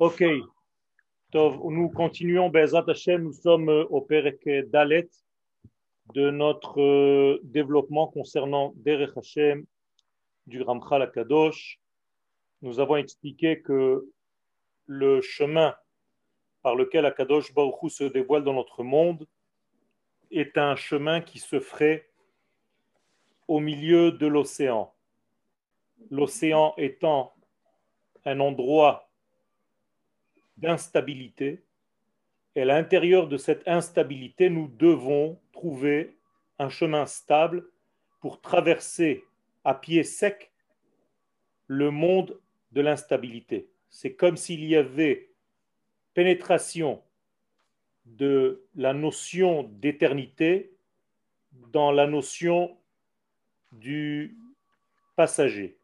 Ok. nous continuons, Bezat Hashem, nous sommes euh, au Perek Dalet de notre euh, développement concernant Derech Hashem du Ramchal Akadosh. Nous avons expliqué que le chemin par lequel Akadosh Baruch se dévoile dans notre monde est un chemin qui se ferait au milieu de l'océan. L'océan étant un endroit d'instabilité. Et à l'intérieur de cette instabilité, nous devons trouver un chemin stable pour traverser à pied sec le monde de l'instabilité. C'est comme s'il y avait pénétration de la notion d'éternité dans la notion du passager,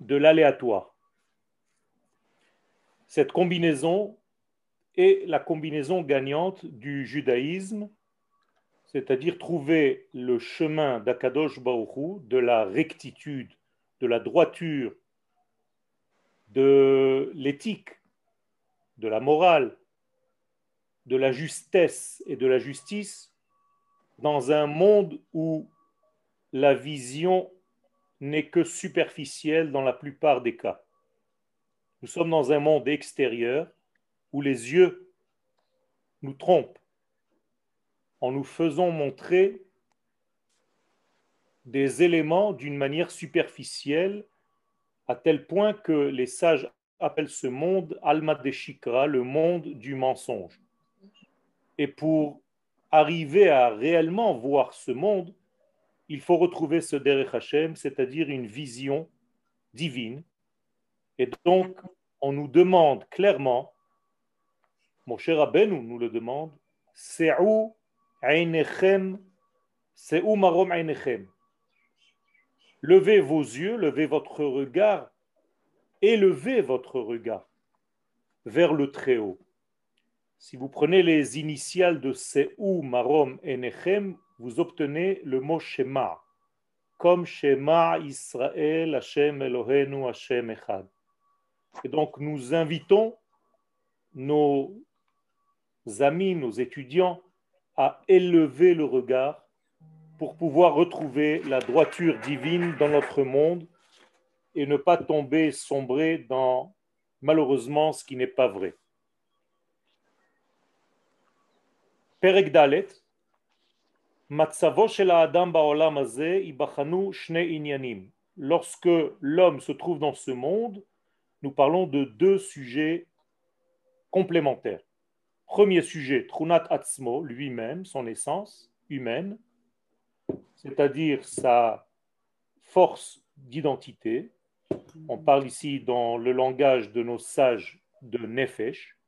de l'aléatoire. Cette combinaison est la combinaison gagnante du judaïsme, c'est-à-dire trouver le chemin d'Akadosh Baruchou, de la rectitude, de la droiture, de l'éthique, de la morale, de la justesse et de la justice dans un monde où la vision n'est que superficielle dans la plupart des cas. Nous sommes dans un monde extérieur où les yeux nous trompent en nous faisant montrer des éléments d'une manière superficielle, à tel point que les sages appellent ce monde Alma de le monde du mensonge. Et pour arriver à réellement voir ce monde, il faut retrouver ce Derech Hashem, c'est-à-dire une vision divine et donc, on nous demande clairement, mon cher Abenou nous le demande, c'est où marom Levez vos yeux, levez votre regard, élevez votre regard vers le Très-Haut. Si vous prenez les initiales de Se'u Marom Enechem, vous obtenez le mot Shema, comme Shema Israël Hashem Elohenu Hashem Echad. Et donc nous invitons nos amis, nos étudiants à élever le regard pour pouvoir retrouver la droiture divine dans notre monde et ne pas tomber, sombrer dans malheureusement ce qui n'est pas vrai. Perek Dalet, Lorsque l'homme se trouve dans ce monde, nous parlons de deux sujets complémentaires. Premier sujet, Trunat Atzmo, lui-même, son essence humaine, c'est-à-dire sa force d'identité. On parle ici dans le langage de nos sages de Nefesh.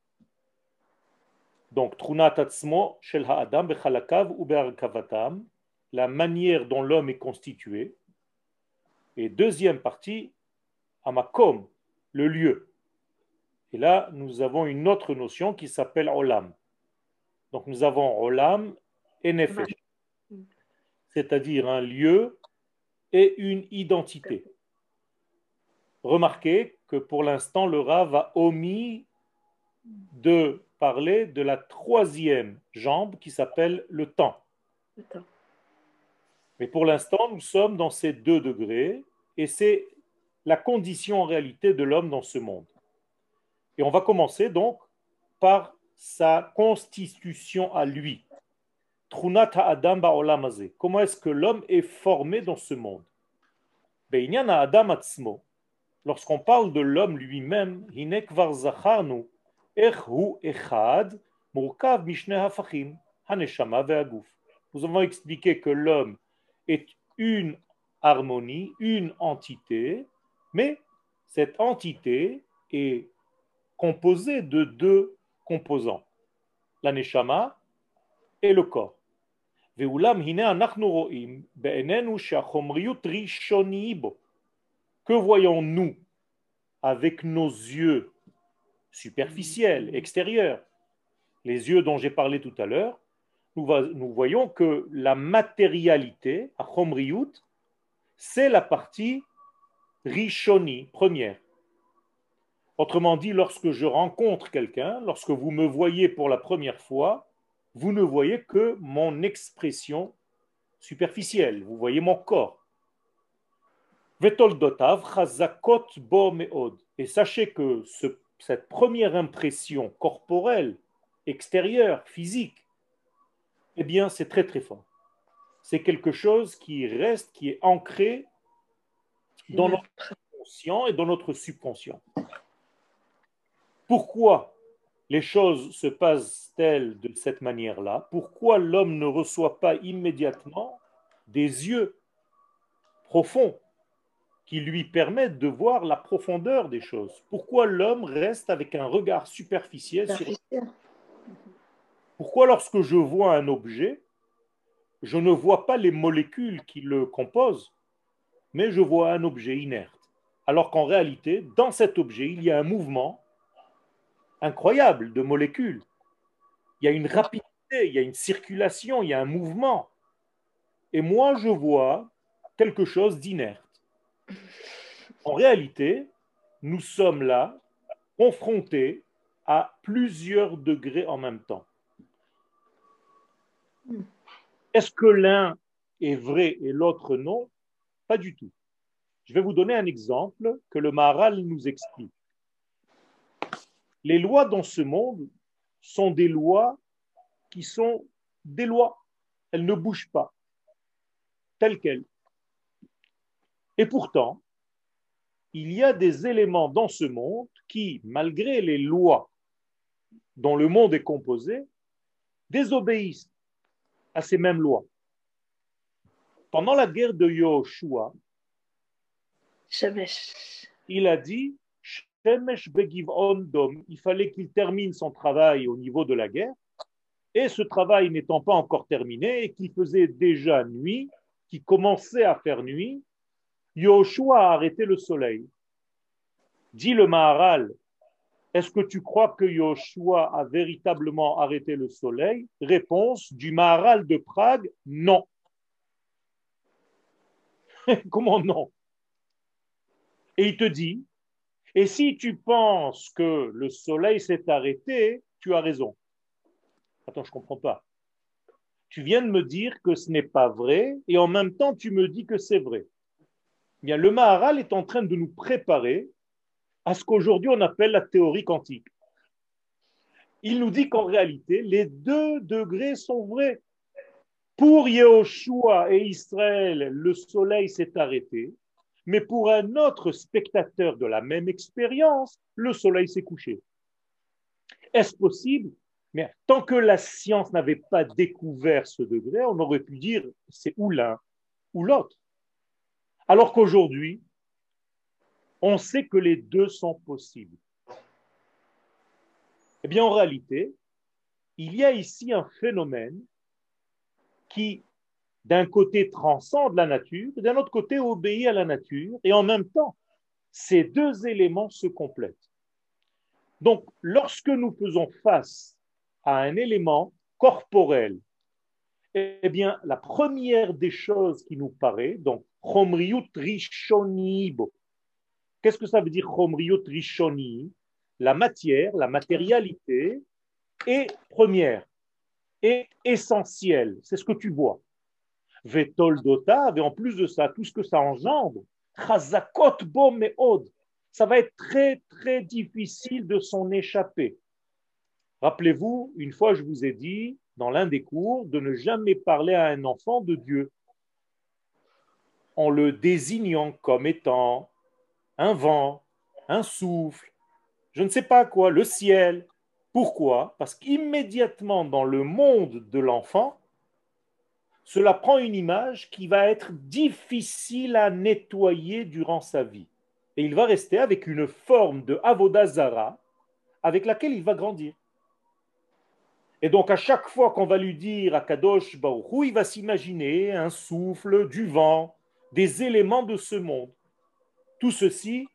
Donc, Trunat Atzmo, Shel Ha'adam, Bechalakav ou la manière dont l'homme est constitué. Et deuxième partie, Amakom, le lieu. Et là, nous avons une autre notion qui s'appelle olam. Donc nous avons olam et nefesh, c'est-à-dire un lieu et une identité. Remarquez que pour l'instant, le Rav a omis de parler de la troisième jambe qui s'appelle le temps. le temps. Mais pour l'instant, nous sommes dans ces deux degrés et c'est la condition en réalité de l'homme dans ce monde. Et on va commencer donc par sa constitution à lui. Adam Comment est-ce que l'homme est formé dans ce monde? Adam Lorsqu'on parle de l'homme lui-même, nous avons expliqué que l'homme est une harmonie, une entité, mais cette entité est composée de deux composants, la et le corps. Que voyons-nous avec nos yeux superficiels, extérieurs, les yeux dont j'ai parlé tout à l'heure, nous, voyons que la matérialité, c'est la partie Rishoni, première. Autrement dit, lorsque je rencontre quelqu'un, lorsque vous me voyez pour la première fois, vous ne voyez que mon expression superficielle, vous voyez mon corps. Et sachez que cette première impression corporelle, extérieure, physique, eh bien, c'est très très fort. C'est quelque chose qui reste, qui est ancré dans notre conscient et dans notre subconscient. Pourquoi les choses se passent-elles de cette manière-là? Pourquoi l'homme ne reçoit pas immédiatement des yeux profonds qui lui permettent de voir la profondeur des choses? Pourquoi l'homme reste avec un regard superficiel sur... Pourquoi lorsque je vois un objet, je ne vois pas les molécules qui le composent, mais je vois un objet inerte Alors qu'en réalité, dans cet objet, il y a un mouvement incroyable de molécules. Il y a une rapidité, il y a une circulation, il y a un mouvement. Et moi, je vois quelque chose d'inerte. En réalité, nous sommes là confrontés à plusieurs degrés en même temps. Est-ce que l'un est vrai et l'autre non? Pas du tout. Je vais vous donner un exemple que le Maharal nous explique. Les lois dans ce monde sont des lois qui sont des lois. Elles ne bougent pas, telles quelles. Et pourtant, il y a des éléments dans ce monde qui, malgré les lois dont le monde est composé, désobéissent à ces mêmes lois. Pendant la guerre de Yoshua, il a dit il fallait qu'il termine son travail au niveau de la guerre, et ce travail n'étant pas encore terminé, et qu'il faisait déjà nuit, qui commençait à faire nuit, Yoshua a arrêté le soleil. Dit le Maharal, est-ce que tu crois que Yoshua a véritablement arrêté le soleil? Réponse du Maharal de Prague, non. Comment non Et il te dit, et si tu penses que le soleil s'est arrêté, tu as raison. Attends, je ne comprends pas. Tu viens de me dire que ce n'est pas vrai et en même temps tu me dis que c'est vrai. Bien, le Maharal est en train de nous préparer à ce qu'aujourd'hui on appelle la théorie quantique. Il nous dit qu'en réalité, les deux degrés sont vrais. Pour Yehoshua et Israël, le soleil s'est arrêté, mais pour un autre spectateur de la même expérience, le soleil s'est couché. Est-ce possible? Mais tant que la science n'avait pas découvert ce degré, on aurait pu dire c'est ou l'un ou l'autre. Alors qu'aujourd'hui, on sait que les deux sont possibles. Eh bien, en réalité, il y a ici un phénomène qui, d'un côté, transcende la nature, d'un autre côté, obéit à la nature, et en même temps, ces deux éléments se complètent. Donc, lorsque nous faisons face à un élément corporel, eh bien, la première des choses qui nous paraît, donc, Chomriut Rishonibo, Qu'est-ce que ça veut dire Chomriut Rishoni? La matière, la matérialité est première, est essentielle. C'est ce que tu vois. Vetol Dota, et en plus de ça, tout ce que ça engendre, Chazakot Od, ça va être très très difficile de s'en échapper. Rappelez-vous, une fois je vous ai dit dans l'un des cours de ne jamais parler à un enfant de Dieu en le désignant comme étant un vent, un souffle, je ne sais pas quoi, le ciel. Pourquoi? Parce qu'immédiatement dans le monde de l'enfant, cela prend une image qui va être difficile à nettoyer durant sa vie. Et il va rester avec une forme de avodazara avec laquelle il va grandir. Et donc à chaque fois qu'on va lui dire à Kadosh Baruch il va s'imaginer un souffle, du vent, des éléments de ce monde. Tout ceci,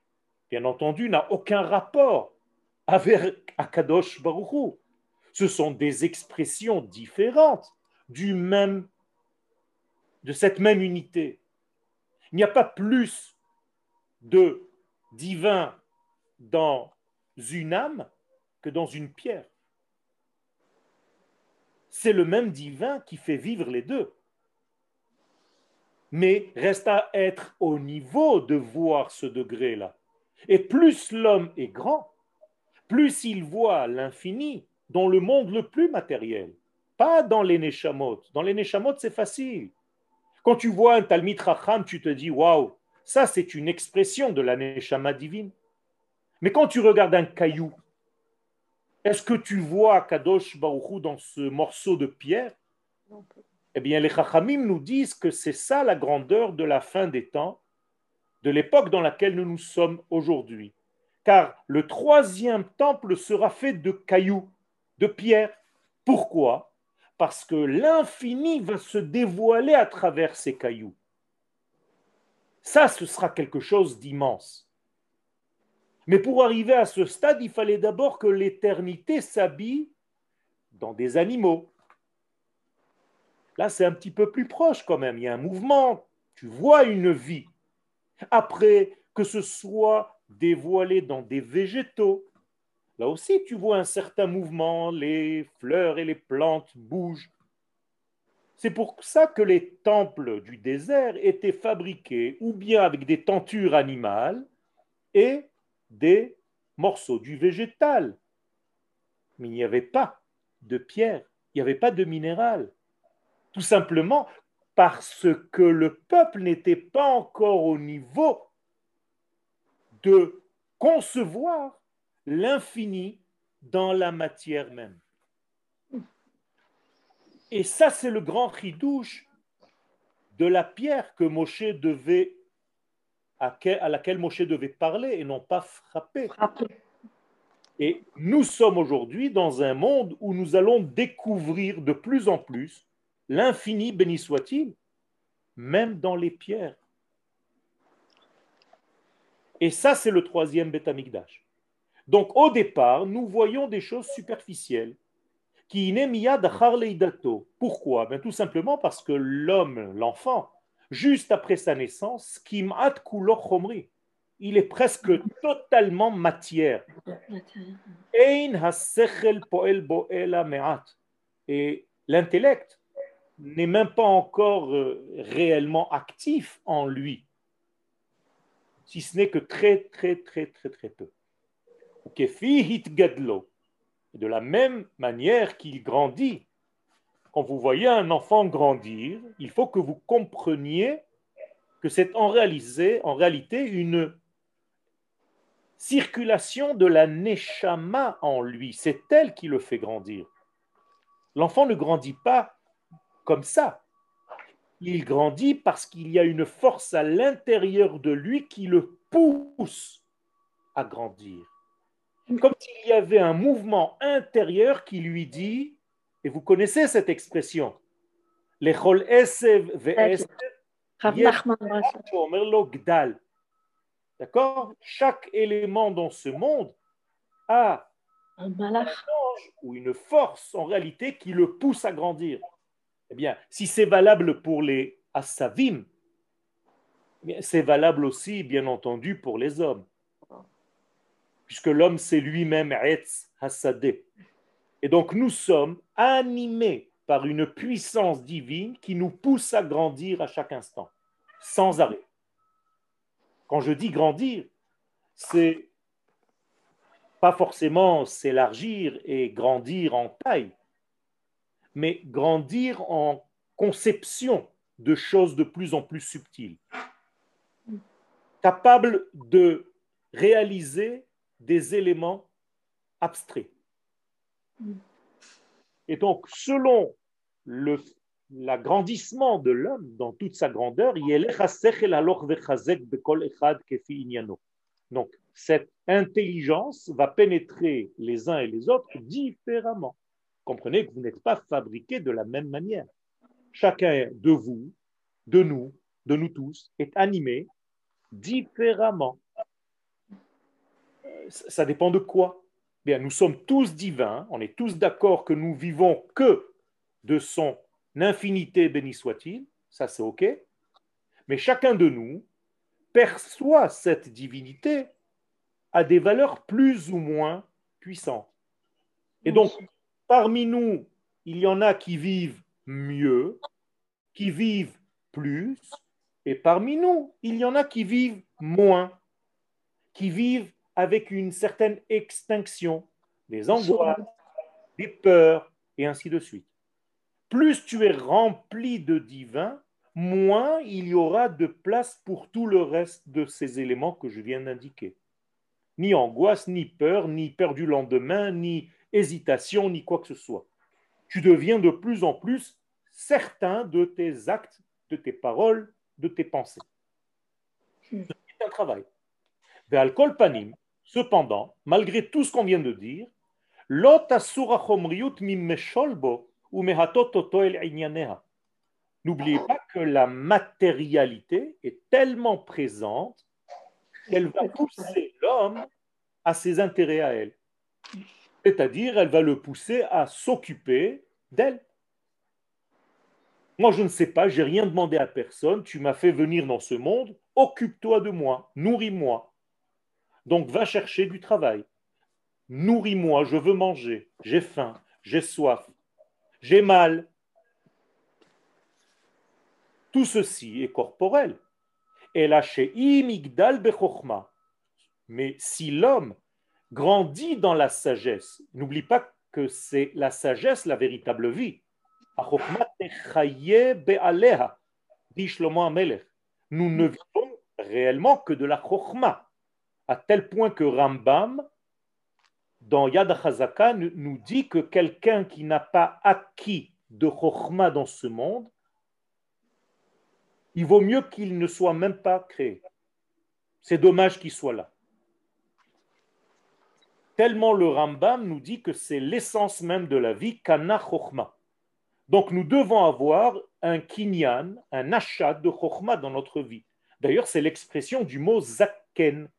bien entendu, n'a aucun rapport avec Akadosh Baruchou. Ce sont des expressions différentes du même, de cette même unité. Il n'y a pas plus de divin dans une âme que dans une pierre. C'est le même divin qui fait vivre les deux. Mais reste à être au niveau de voir ce degré-là. Et plus l'homme est grand, plus il voit l'infini dans le monde le plus matériel, pas dans les Neshamot. Dans les Neshamot, c'est facile. Quand tu vois un Talmid Racham, tu te dis waouh, ça c'est une expression de la Neshama divine. Mais quand tu regardes un caillou, est-ce que tu vois Kadosh Baruchou dans ce morceau de pierre? Eh bien, les Chachamim nous disent que c'est ça la grandeur de la fin des temps, de l'époque dans laquelle nous nous sommes aujourd'hui car le troisième temple sera fait de cailloux, de pierres. Pourquoi? Parce que l'infini va se dévoiler à travers ces cailloux. Ça, ce sera quelque chose d'immense. Mais pour arriver à ce stade, il fallait d'abord que l'éternité s'habille dans des animaux. Là, c'est un petit peu plus proche quand même. Il y a un mouvement, tu vois une vie. Après, que ce soit dévoilé dans des végétaux. Là aussi, tu vois un certain mouvement, les fleurs et les plantes bougent. C'est pour ça que les temples du désert étaient fabriqués ou bien avec des tentures animales et des morceaux du végétal. Mais il n'y avait pas de pierre, il n'y avait pas de minéral. Tout simplement parce que le peuple n'était pas encore au niveau de concevoir l'infini dans la matière même. Et ça, c'est le grand ridouche de la pierre que Moshe devait, à, laquelle Moshe devait parler et non pas frapper. Et nous sommes aujourd'hui dans un monde où nous allons découvrir de plus en plus l'infini, béni soit-il, même dans les pierres. Et ça, c'est le troisième Betamikdash. Donc, au départ, nous voyons des choses superficielles. Pourquoi? Ben, Tout simplement parce que l'homme, l'enfant, juste après sa naissance, il est presque totalement matière. Et l'intellect n'est même pas encore euh, réellement actif en lui si ce n'est que très, très, très, très, très peu. De la même manière qu'il grandit, quand vous voyez un enfant grandir, il faut que vous compreniez que c'est en, en réalité une circulation de la neshama en lui. C'est elle qui le fait grandir. L'enfant ne grandit pas comme ça il grandit parce qu'il y a une force à l'intérieur de lui qui le pousse à grandir. Comme s'il y avait un mouvement intérieur qui lui dit, et vous connaissez cette expression, D'accord? Chaque élément dans ce monde a un ange ou une force en réalité qui le pousse à grandir. Eh bien, si c'est valable pour les Assavim, eh c'est valable aussi, bien entendu, pour les hommes. Puisque l'homme, c'est lui-même Etz Hassadeh. Et donc, nous sommes animés par une puissance divine qui nous pousse à grandir à chaque instant, sans arrêt. Quand je dis grandir, c'est pas forcément s'élargir et grandir en taille, mais grandir en conception de choses de plus en plus subtiles, capable de réaliser des éléments abstraits. Et donc, selon l'agrandissement de l'homme dans toute sa grandeur, donc cette intelligence va pénétrer les uns et les autres différemment. Comprenez que vous n'êtes pas fabriqués de la même manière. Chacun de vous, de nous, de nous tous, est animé différemment. Ça dépend de quoi? Bien, nous sommes tous divins, on est tous d'accord que nous vivons que de son infinité, béni soit-il, ça c'est OK, mais chacun de nous perçoit cette divinité a des valeurs plus ou moins puissantes. Et donc, parmi nous, il y en a qui vivent mieux, qui vivent plus, et parmi nous, il y en a qui vivent moins, qui vivent avec une certaine extinction, des angoisses, des peurs, et ainsi de suite. Plus tu es rempli de divin, moins il y aura de place pour tout le reste de ces éléments que je viens d'indiquer. Ni angoisse, ni peur, ni peur du lendemain, ni hésitation, ni quoi que ce soit. Tu deviens de plus en plus certain de tes actes, de tes paroles, de tes pensées. Hmm. C'est un travail. panim, cependant, malgré tout ce qu'on vient de dire, N'oubliez pas que la matérialité est tellement présente qu'elle va pousser l'homme à ses intérêts à elle. C'est-à-dire, elle va le pousser à s'occuper d'elle. Moi, je ne sais pas, j'ai rien demandé à personne, tu m'as fait venir dans ce monde, occupe-toi de moi, nourris-moi. Donc, va chercher du travail. Nourris-moi, je veux manger, j'ai faim, j'ai soif, j'ai mal. Tout ceci est corporel. Et chez imigdal bechokma. Mais si l'homme grandit dans la sagesse, n'oublie pas que c'est la sagesse la véritable vie. Nous ne vivons réellement que de la chokma, à tel point que Rambam, dans Yad HaZaka, nous dit que quelqu'un qui n'a pas acquis de chokma dans ce monde, il vaut mieux qu'il ne soit même pas créé. C'est dommage qu'il soit là. Tellement le Rambam nous dit que c'est l'essence même de la vie, kana chokhma. Donc nous devons avoir un kinyan, un achat de chokhma dans notre vie. D'ailleurs, c'est l'expression du mot zaken.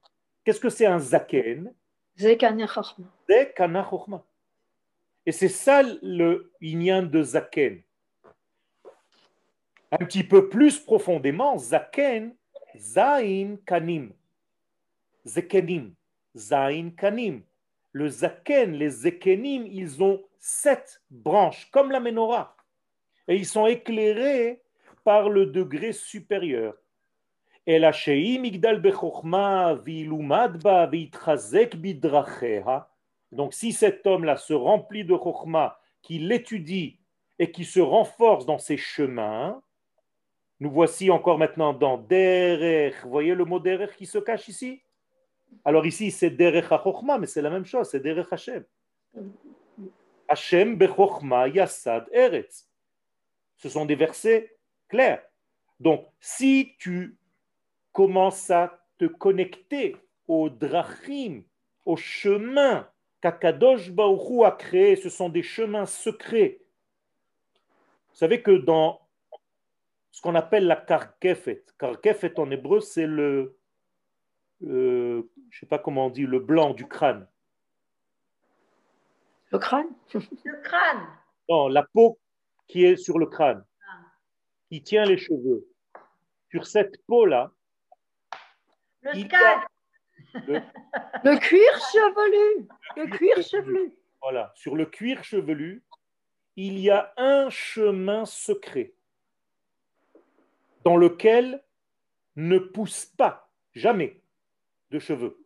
Qu'est-ce que c'est un zaken? Zekana chokhma. Zekana. Et c'est ça le inyan de zaken. Un petit peu plus profondément, zaken, zain kanim. Zekenim, zain kanim le zaken, les zekenim, ils ont sept branches, comme la menorah. Et ils sont éclairés par le degré supérieur. Et la migdal Donc si cet homme-là se remplit de chokhma, qu'il l'étudie et qui se renforce dans ses chemins, nous voici encore maintenant dans derech. Voyez le mot derech qui se cache ici? Alors ici, c'est Derech HaChochma, mais c'est la même chose, c'est Derech Hashem. Hashem bechochma yassad eretz. Ce sont des versets clairs. Donc, si tu commences à te connecter au drachim, au chemin qu'Akadosh Baruch a créé, ce sont des chemins secrets. Vous savez que dans ce qu'on appelle la karkefet, karkefet en hébreu, c'est le, euh, je ne sais pas comment on dit, le blanc du crâne. Le crâne? Le crâne. Non, la peau qui est sur le crâne, qui tient les cheveux. Sur cette peau-là, le cuir chevelu. Le cuir chevelu. Voilà, sur le cuir chevelu, il y a un chemin secret dans lequel ne pousse pas jamais de cheveux.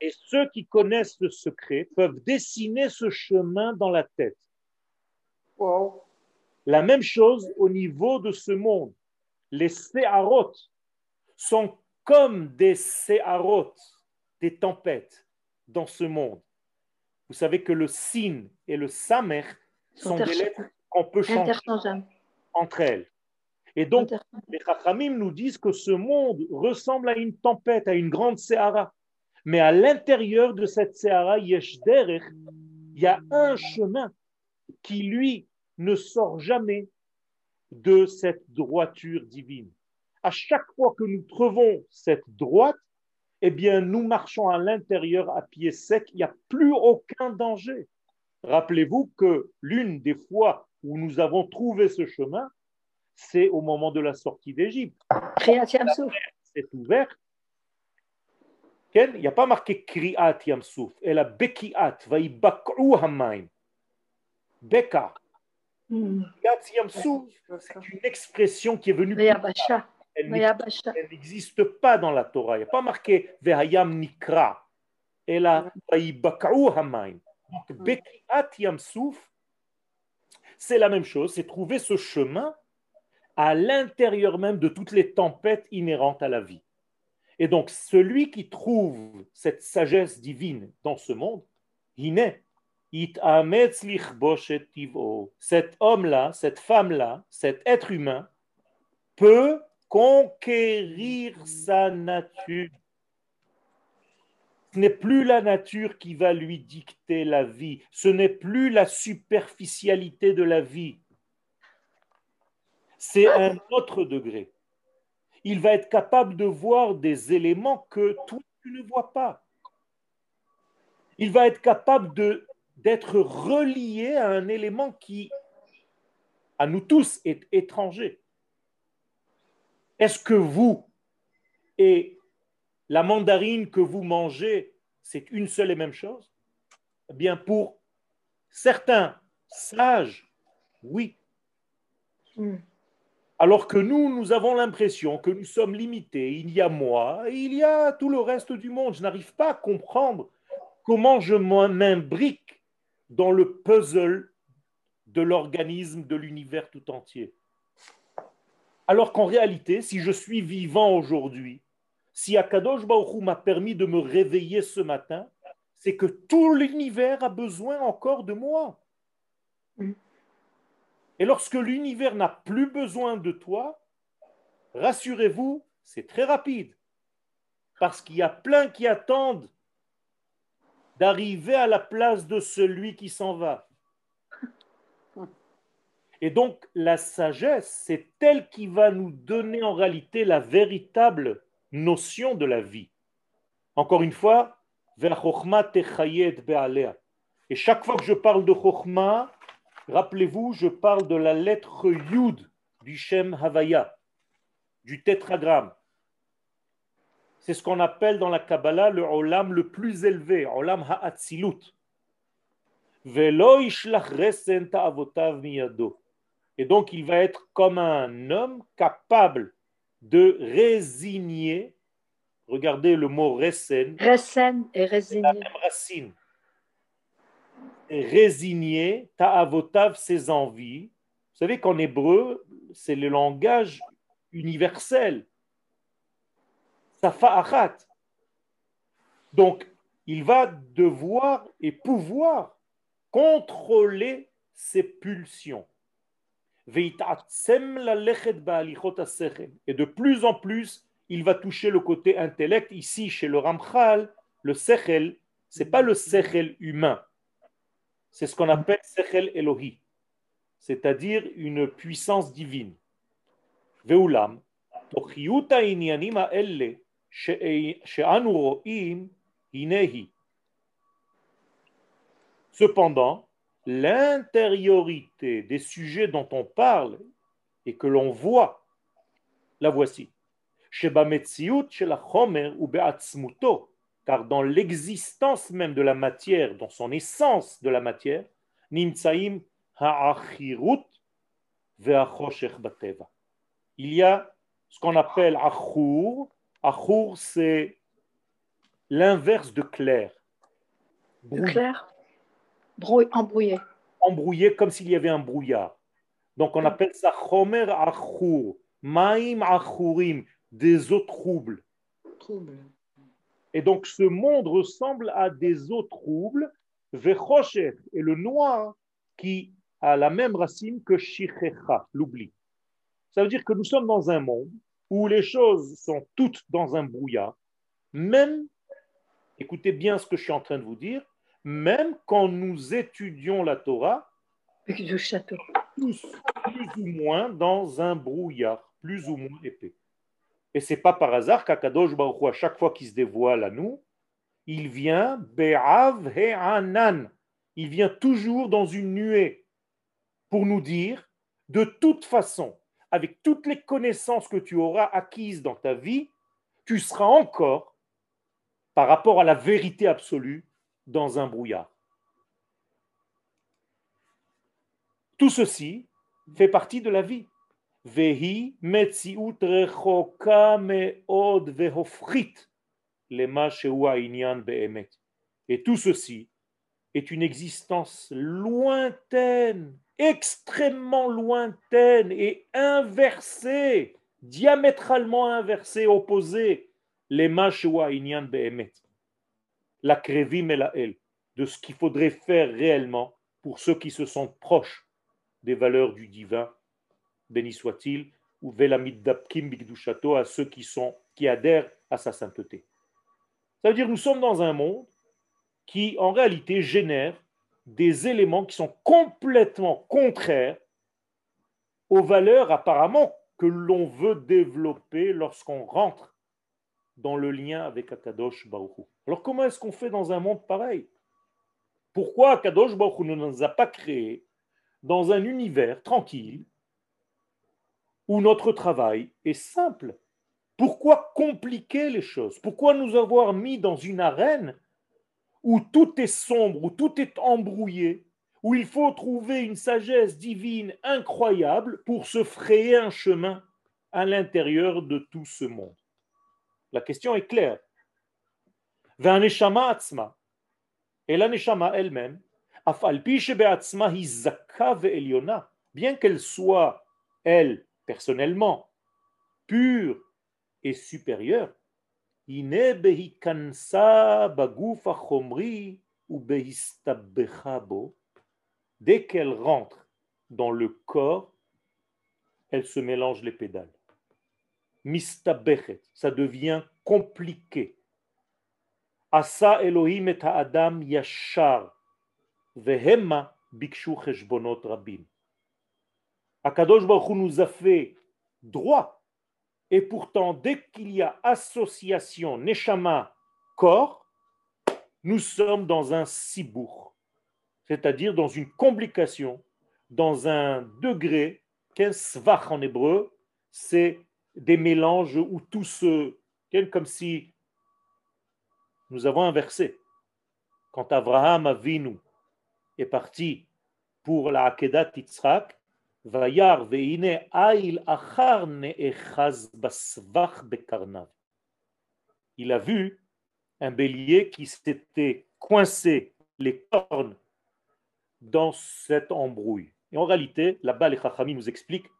Et ceux qui connaissent le secret peuvent dessiner ce chemin dans la tête. La même chose au niveau de ce monde. Les séharot sont comme des séharot, des tempêtes dans ce monde. Vous savez que le sin et le samer sont des lettres qu'on peut changer entre elles. Et donc, les Chachamim nous disent que ce monde ressemble à une tempête, à une grande Sahara. Mais à l'intérieur de cette Sahara, il y a un chemin qui, lui, ne sort jamais de cette droiture divine. À chaque fois que nous trouvons cette droite, eh bien, nous marchons à l'intérieur à pied sec, il n'y a plus aucun danger. Rappelez-vous que l'une des fois où nous avons trouvé ce chemin, c'est au moment de la sortie d'Égypte. C'est ouvert. Il n'y a pas marqué Kriat Yamsouf, elle a Bekiat, Vaibakru Hamaim. Beka. Kriat Yamsouf, c'est une expression qui est venue. Elle n'existe pas dans la Torah. Il n'y a pas marqué Vehayam Nikra. Elle a Vaibakru Hamaim. Donc Bekiat Yamsouf, c'est la même chose, c'est trouver ce chemin à l'intérieur même de toutes les tempêtes inhérentes à la vie. Et donc, celui qui trouve cette sagesse divine dans ce monde, cet homme-là, cette femme-là, cet être humain peut conquérir sa nature. Ce n'est plus la nature qui va lui dicter la vie, ce n'est plus la superficialité de la vie, c'est un autre degré. Il va être capable de voir des éléments que toi tu ne vois pas. Il va être capable d'être relié à un élément qui, à nous tous, est étranger. Est-ce que vous et la mandarine que vous mangez, c'est une seule et même chose? Eh bien, pour certains sages, oui. Hmm. Alors que nous, nous avons l'impression que nous sommes limités. Il y a moi et il y a tout le reste du monde. Je n'arrive pas à comprendre comment je m'imbrique dans le puzzle de l'organisme de l'univers tout entier. Alors qu'en réalité, si je suis vivant aujourd'hui, si Akadosh Baruch m'a permis de me réveiller ce matin, c'est que tout l'univers a besoin encore de moi. Et lorsque l'univers n'a plus besoin de toi, rassurez-vous, c'est très rapide. Parce qu'il y a plein qui attendent d'arriver à la place de celui qui s'en va. Et donc, la sagesse, c'est elle qui va nous donner en réalité la véritable notion de la vie. Encore une fois, Ve'achokma techayed be'alea. Et chaque fois que je parle de Chokhmah, rappelez-vous, je parle de la lettre Yud du Shem Havaya, du tétragramme. C'est ce qu'on appelle dans la Kabbalah le Olam le plus élevé, Olam Ha'atzilut. Et donc, il va être comme un homme capable de résigner. Regardez le mot resen, Resen et la résigné. même racine. Résigner, ta'avotav, ses envies. Vous savez qu'en hébreu, c'est le langage universel. Safa achat. Donc, il va devoir et pouvoir contrôler ses pulsions. Et de plus en plus, il va toucher le côté intellect. Ici, chez le Ramchal, le sechel, c'est pas le sechel humain c'est ce qu'on appelle Sechel Elohi, c'est-à-dire une puissance divine. Veulam, Cependant, l'intériorité des sujets dont on parle et que l'on voit, la voici. Sheba Metziut Shel ou Beatzmuto car dans l'existence même de la matière, dans son essence de la matière, nimtsaim ha'achirut bateva. Il y a ce qu'on appelle achour. Achour, c'est l'inverse de clair. De clair Embrouillé. Embrouillé comme s'il y avait un brouillard. Donc on mm. appelle ça chomer achour, maim achourim, des eaux troubles. Troubles. Et donc ce monde ressemble à des eaux troubles, vechosher, et le noir qui a la même racine que shichecha, l'oubli. Ça veut dire que nous sommes dans un monde où les choses sont toutes dans un brouillard, même, écoutez bien ce que je suis en train de vous dire, même quand nous étudions la Torah, tous plus ou moins dans un brouillard, plus ou moins épais. Et c'est pas par hasard qu'Akadosh Baruch à chaque fois qu'il se dévoile à nous, il vient Be'av He'anan. Il vient toujours dans une nuée pour nous dire, de toute façon, avec toutes les connaissances que tu auras acquises dans ta vie, tu seras encore par rapport à la vérité absolue dans un brouillard. Tout ceci fait partie de la vie. Et tout ceci est une existence lointaine, extrêmement lointaine et inversée, diamétralement inversée, opposée, inyan be'emet. La krevim et la el, de ce qu'il faudrait faire réellement pour ceux qui se sentent proches des valeurs du divin, béni soit-il, ou velamid dapkim bigdushato à ceux qui sont qui adhèrent à sa sainteté. Ça veut dire nous sommes dans un monde qui en réalité génère des éléments qui sont complètement contraires aux valeurs apparemment que l'on veut développer lorsqu'on rentre dans le lien avec Akadosh Baruch. Alors comment est-ce qu'on fait dans un monde pareil? Pourquoi Akadosh Baruch ne nous a pas créés dans un univers tranquille où notre travail est simple. Pourquoi compliquer les choses? Pourquoi nous avoir mis dans une arène où tout est sombre, où tout est embrouillé, où il faut trouver une sagesse divine incroyable pour se frayer un chemin à l'intérieur de tout ce monde? La question est claire. Et la neshama elle-même, bien qu'elle soit, elle, personnellement, pure et supérieure, dès qu'elle rentre dans le corps, elle se mélange les pédales. Mistabechet, ça devient compliqué. Asa Elohim et Adam yashar Vehemma bikshu rabim. Akadosh Baruch nous a fait droit. Et pourtant, dès qu'il y a association neshama corps, nous sommes dans un sibour, c'est-à-dire dans une complication, dans un degré qu'un svach en hébreu, c'est des mélanges où tout se comme si nous avons inversé. Quand Abraham a vu est parti pour la Akedat Yitzhak, Vayar veine ail achar basvach. Il a vu un bélier qui s'était coincé les cornes dans cette embrouille. Et en réalité, là-bas, les Chachami nous expliquent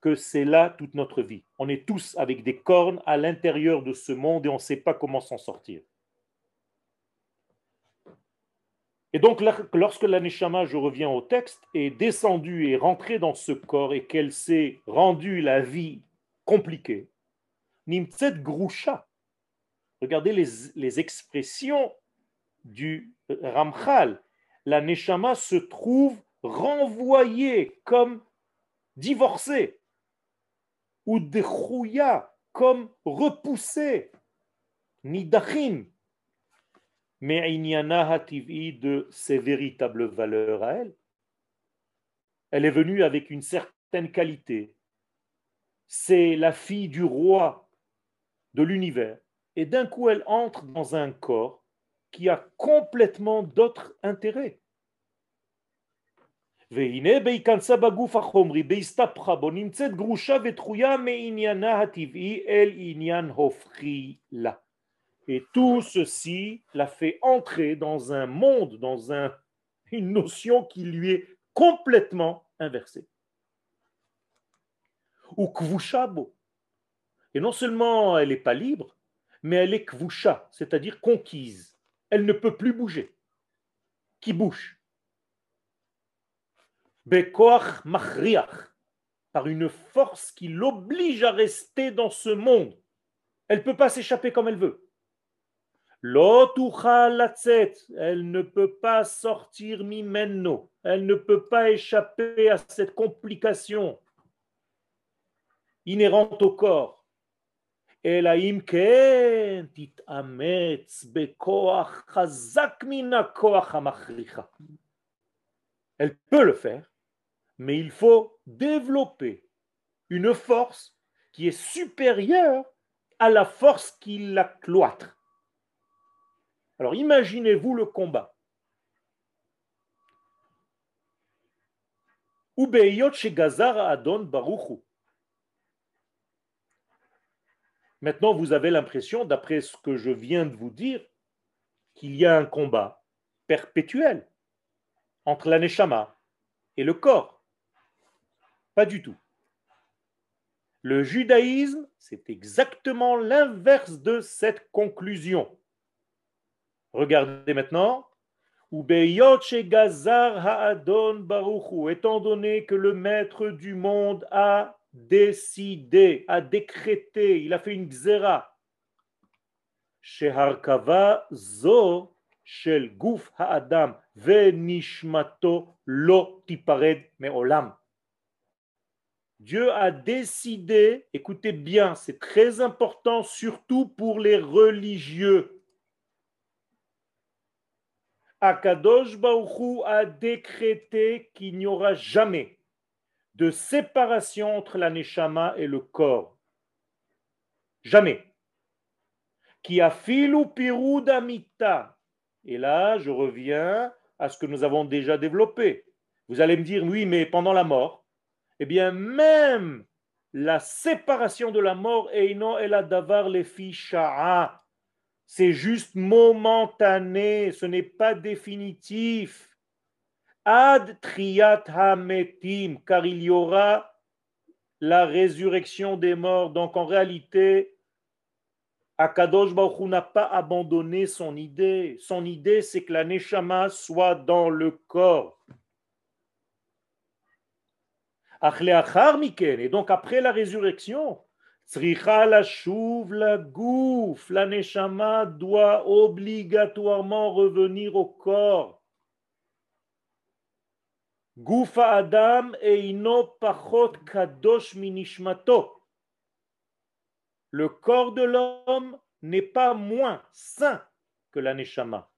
que c'est là toute notre vie. On est tous avec des cornes à l'intérieur de ce monde et on ne sait pas comment s'en sortir. Et donc, lorsque la Neshama, je reviens au texte, est descendue et rentrée dans ce corps et qu'elle s'est rendue la vie compliquée, Nimtset Grusha, regardez les, les expressions du Ramchal, la Neshama se trouve renvoyée comme divorcée, ou Dechouya comme repoussée, Nidachim, mais de ses véritables valeurs à elle. Elle est venue avec une certaine qualité. C'est la fille du roi de l'univers. Et d'un coup, elle entre dans un corps qui a complètement d'autres intérêts. Et tout ceci l'a fait entrer dans un monde, dans un, une notion qui lui est complètement inversée. Ou kvushabo. Et non seulement elle n'est pas libre, mais elle est kvusha, c'est-à-dire conquise. Elle ne peut plus bouger. Qui bouge? Bekoach machriach, par une force qui l'oblige à rester dans ce monde. Elle ne peut pas s'échapper comme elle veut. Elle ne peut pas sortir mimeno. Elle ne peut pas échapper à cette complication inhérente au corps. Elle peut le faire, mais il faut développer une force qui est supérieure à la force qui la cloître. Alors imaginez-vous le combat. Maintenant, vous avez l'impression, d'après ce que je viens de vous dire, qu'il y a un combat perpétuel entre l'aneshama et le corps. Pas du tout. Le judaïsme, c'est exactement l'inverse de cette conclusion. Regardez maintenant. Étant donné que le maître du monde a décidé, a décrété, il a fait une xéra. Sheharkava zo shel guf ha'adam venishmato lo tipared me'olam. Dieu a décidé, écoutez bien, c'est très important, surtout pour les religieux. Akadosh Baruchou a décrété qu'il n'y aura jamais de séparation entre la neshama et le corps. Jamais. Qui a filou damita. Et là, je reviens à ce que nous avons déjà développé. Vous allez me dire, oui, mais pendant la mort, eh bien, même la séparation de la mort, et la davar les ficha'a, c'est juste momentané, ce n'est pas définitif. Ad triat hametim, car il y aura la résurrection des morts. Donc en réalité, Akadosh Baruch n'a pas abandonné son idée. Son idée, c'est que la neshama soit dans le corps. Et donc après la résurrection, la neshama doit obligatoirement revenir au corps. Goufa Adam pachot kadosh minishmato. Le corps de l'homme n'est pas moins saint que la neshama,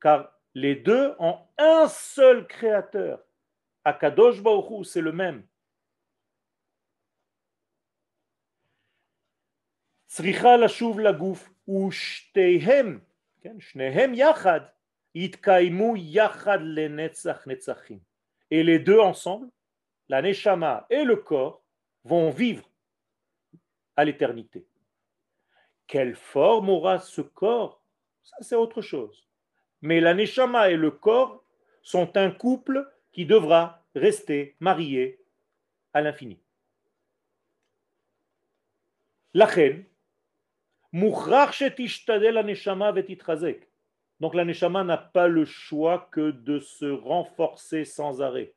car les deux ont un seul créateur. Akadosh Baruch c'est le même. צריכה לשוב לגוף ושתיהם, כן, שניהם יחד, יתקיימו יחad לנצח נצחים. Et les deux ensemble, la neshama et le corps, vont vivre à l'éternité. Quelle forme aura ce corps Ça, c'est autre chose. Mais la neshama et le corps sont un couple qui devra rester marié à l'infini. La reine, donc la neshama n'a pas le choix que de se renforcer sans arrêt.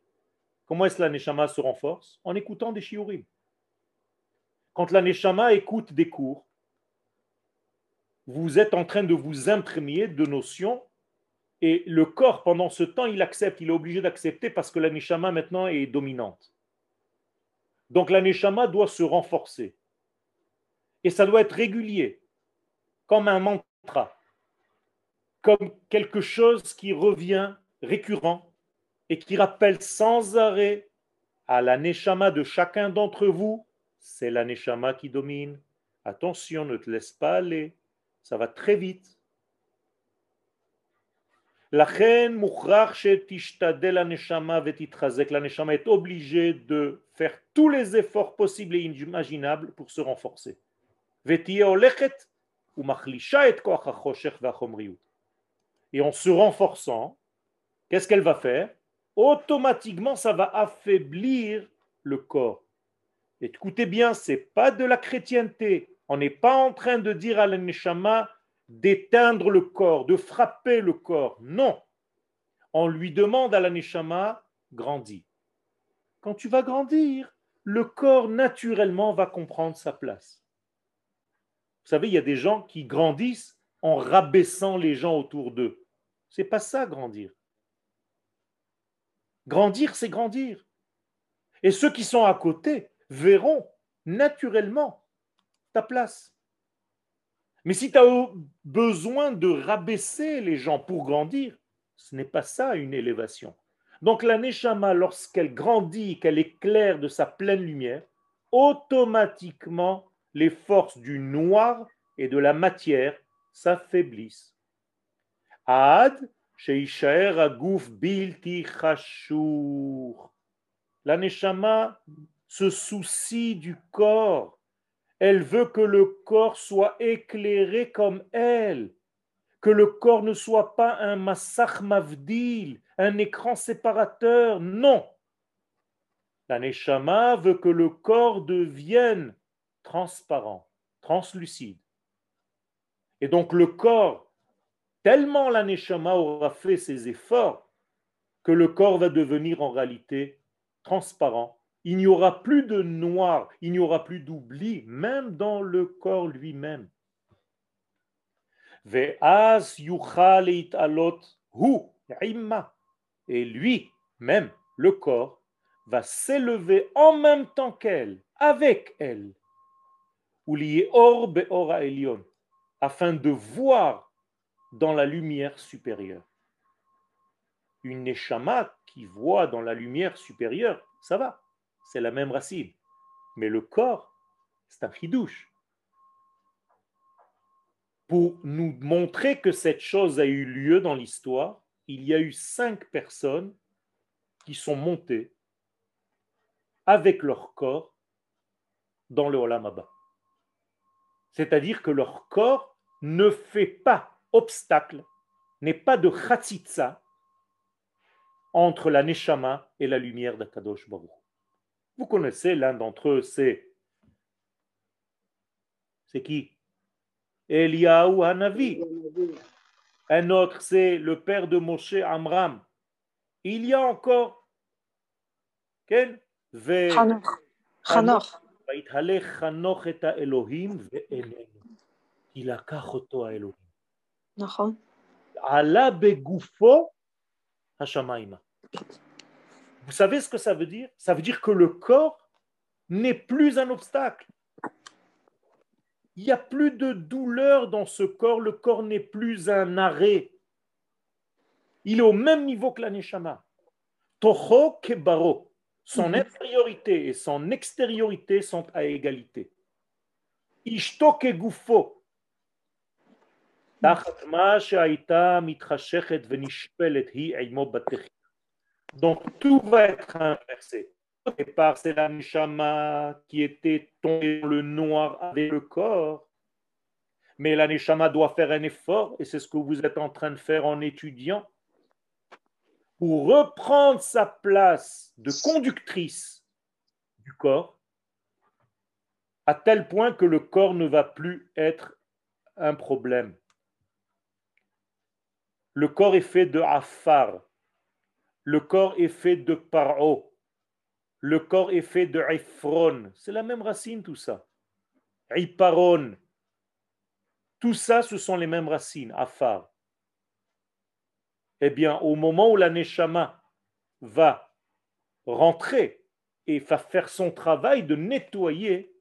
Comment est-ce que la neshama se renforce? En écoutant des shiurim. Quand la neshama écoute des cours, vous êtes en train de vous imprégner de notions et le corps, pendant ce temps, il accepte, il est obligé d'accepter parce que la neshama maintenant est dominante. Donc la neshama doit se renforcer. Et ça doit être régulier comme un mantra, comme quelque chose qui revient récurrent et qui rappelle sans arrêt à la neshama de chacun d'entre vous, c'est la neshama qui domine. Attention, ne te laisse pas aller, ça va très vite. La la neshama est obligée de faire tous les efforts possibles et imaginables pour se renforcer. Et en se renforçant, qu'est-ce qu'elle va faire? Automatiquement, ça va affaiblir le corps. Écoutez bien, c'est pas de la chrétienté. On n'est pas en train de dire à l'aneshama d'éteindre le corps, de frapper le corps. Non. On lui demande à l'aneshama grandis. Quand tu vas grandir, le corps naturellement va comprendre sa place. Vous savez, il y a des gens qui grandissent en rabaissant les gens autour d'eux. C'est pas ça grandir. Grandir, c'est grandir. Et ceux qui sont à côté verront naturellement ta place. Mais si tu as besoin de rabaisser les gens pour grandir, ce n'est pas ça une élévation. Donc la Neshama, lorsqu'elle grandit, qu'elle éclaire de sa pleine lumière, automatiquement les forces du noir et de la matière s'affaiblissent. Ad sheishaer bilti chashur. La neshama se soucie du corps. Elle veut que le corps soit éclairé comme elle, que le corps ne soit pas un massach mavdil, un écran séparateur. Non. La neshama veut que le corps devienne transparent, translucide. Et donc le corps, tellement la neshama aura fait ses efforts, que le corps va devenir en réalité transparent. Il n'y aura plus de noir, il n'y aura plus d'oubli, même dans le corps lui-même. Et lui, même le corps, va s'élever en même temps qu'elle, avec elle. Ouliye or elion, afin de voir dans la lumière supérieure. Une neshama qui voit dans la lumière supérieure, ça va, c'est la même racine. Mais le corps, c'est un chidouche. Pour nous montrer que cette chose a eu lieu dans l'histoire, il y a eu cinq personnes qui sont montées avec leur corps dans le Olam. C'est-à-dire que leur corps ne fait pas obstacle, n'est pas de khatitsa entre la neshama et la lumière d'Akadosh Baruch. Vous connaissez l'un d'entre eux, c'est c'est qui? Eliyahu Hanavi. Un autre, c'est le père de Moshe Amram. Il y a encore Ken? Chanoch. Chanoch. ויתהלך חנוך את האלוהים ואיננו. כי לקח אותו האלוהים. נכון. עלה בגופו השמיימה. Vous savez ce que ça veut dire Ça veut dire que le corps n'est plus un obstacle. Il n'y a plus de douleur dans ce corps, le corps n'est plus un arrêt. Il est au même niveau que la neshama. Toho kebaro. Son mhm. infériorité et son extériorité sont à égalité. Ishtoke gufo. Mhm. Donc tout va être inversé. Au départ, c'est la Neshama qui était tombée dans le noir avec le corps. Mais la Neshama doit faire un effort, et c'est ce que vous êtes en train de faire en étudiant pour reprendre sa place de conductrice du corps, à tel point que le corps ne va plus être un problème. Le corps est fait de afar, le corps est fait de paro, le corps est fait de ifron. C'est la même racine tout ça. Iparon. Tout ça, ce sont les mêmes racines, afar. Eh bien, au moment où la neshama va rentrer et va faire son travail de nettoyer,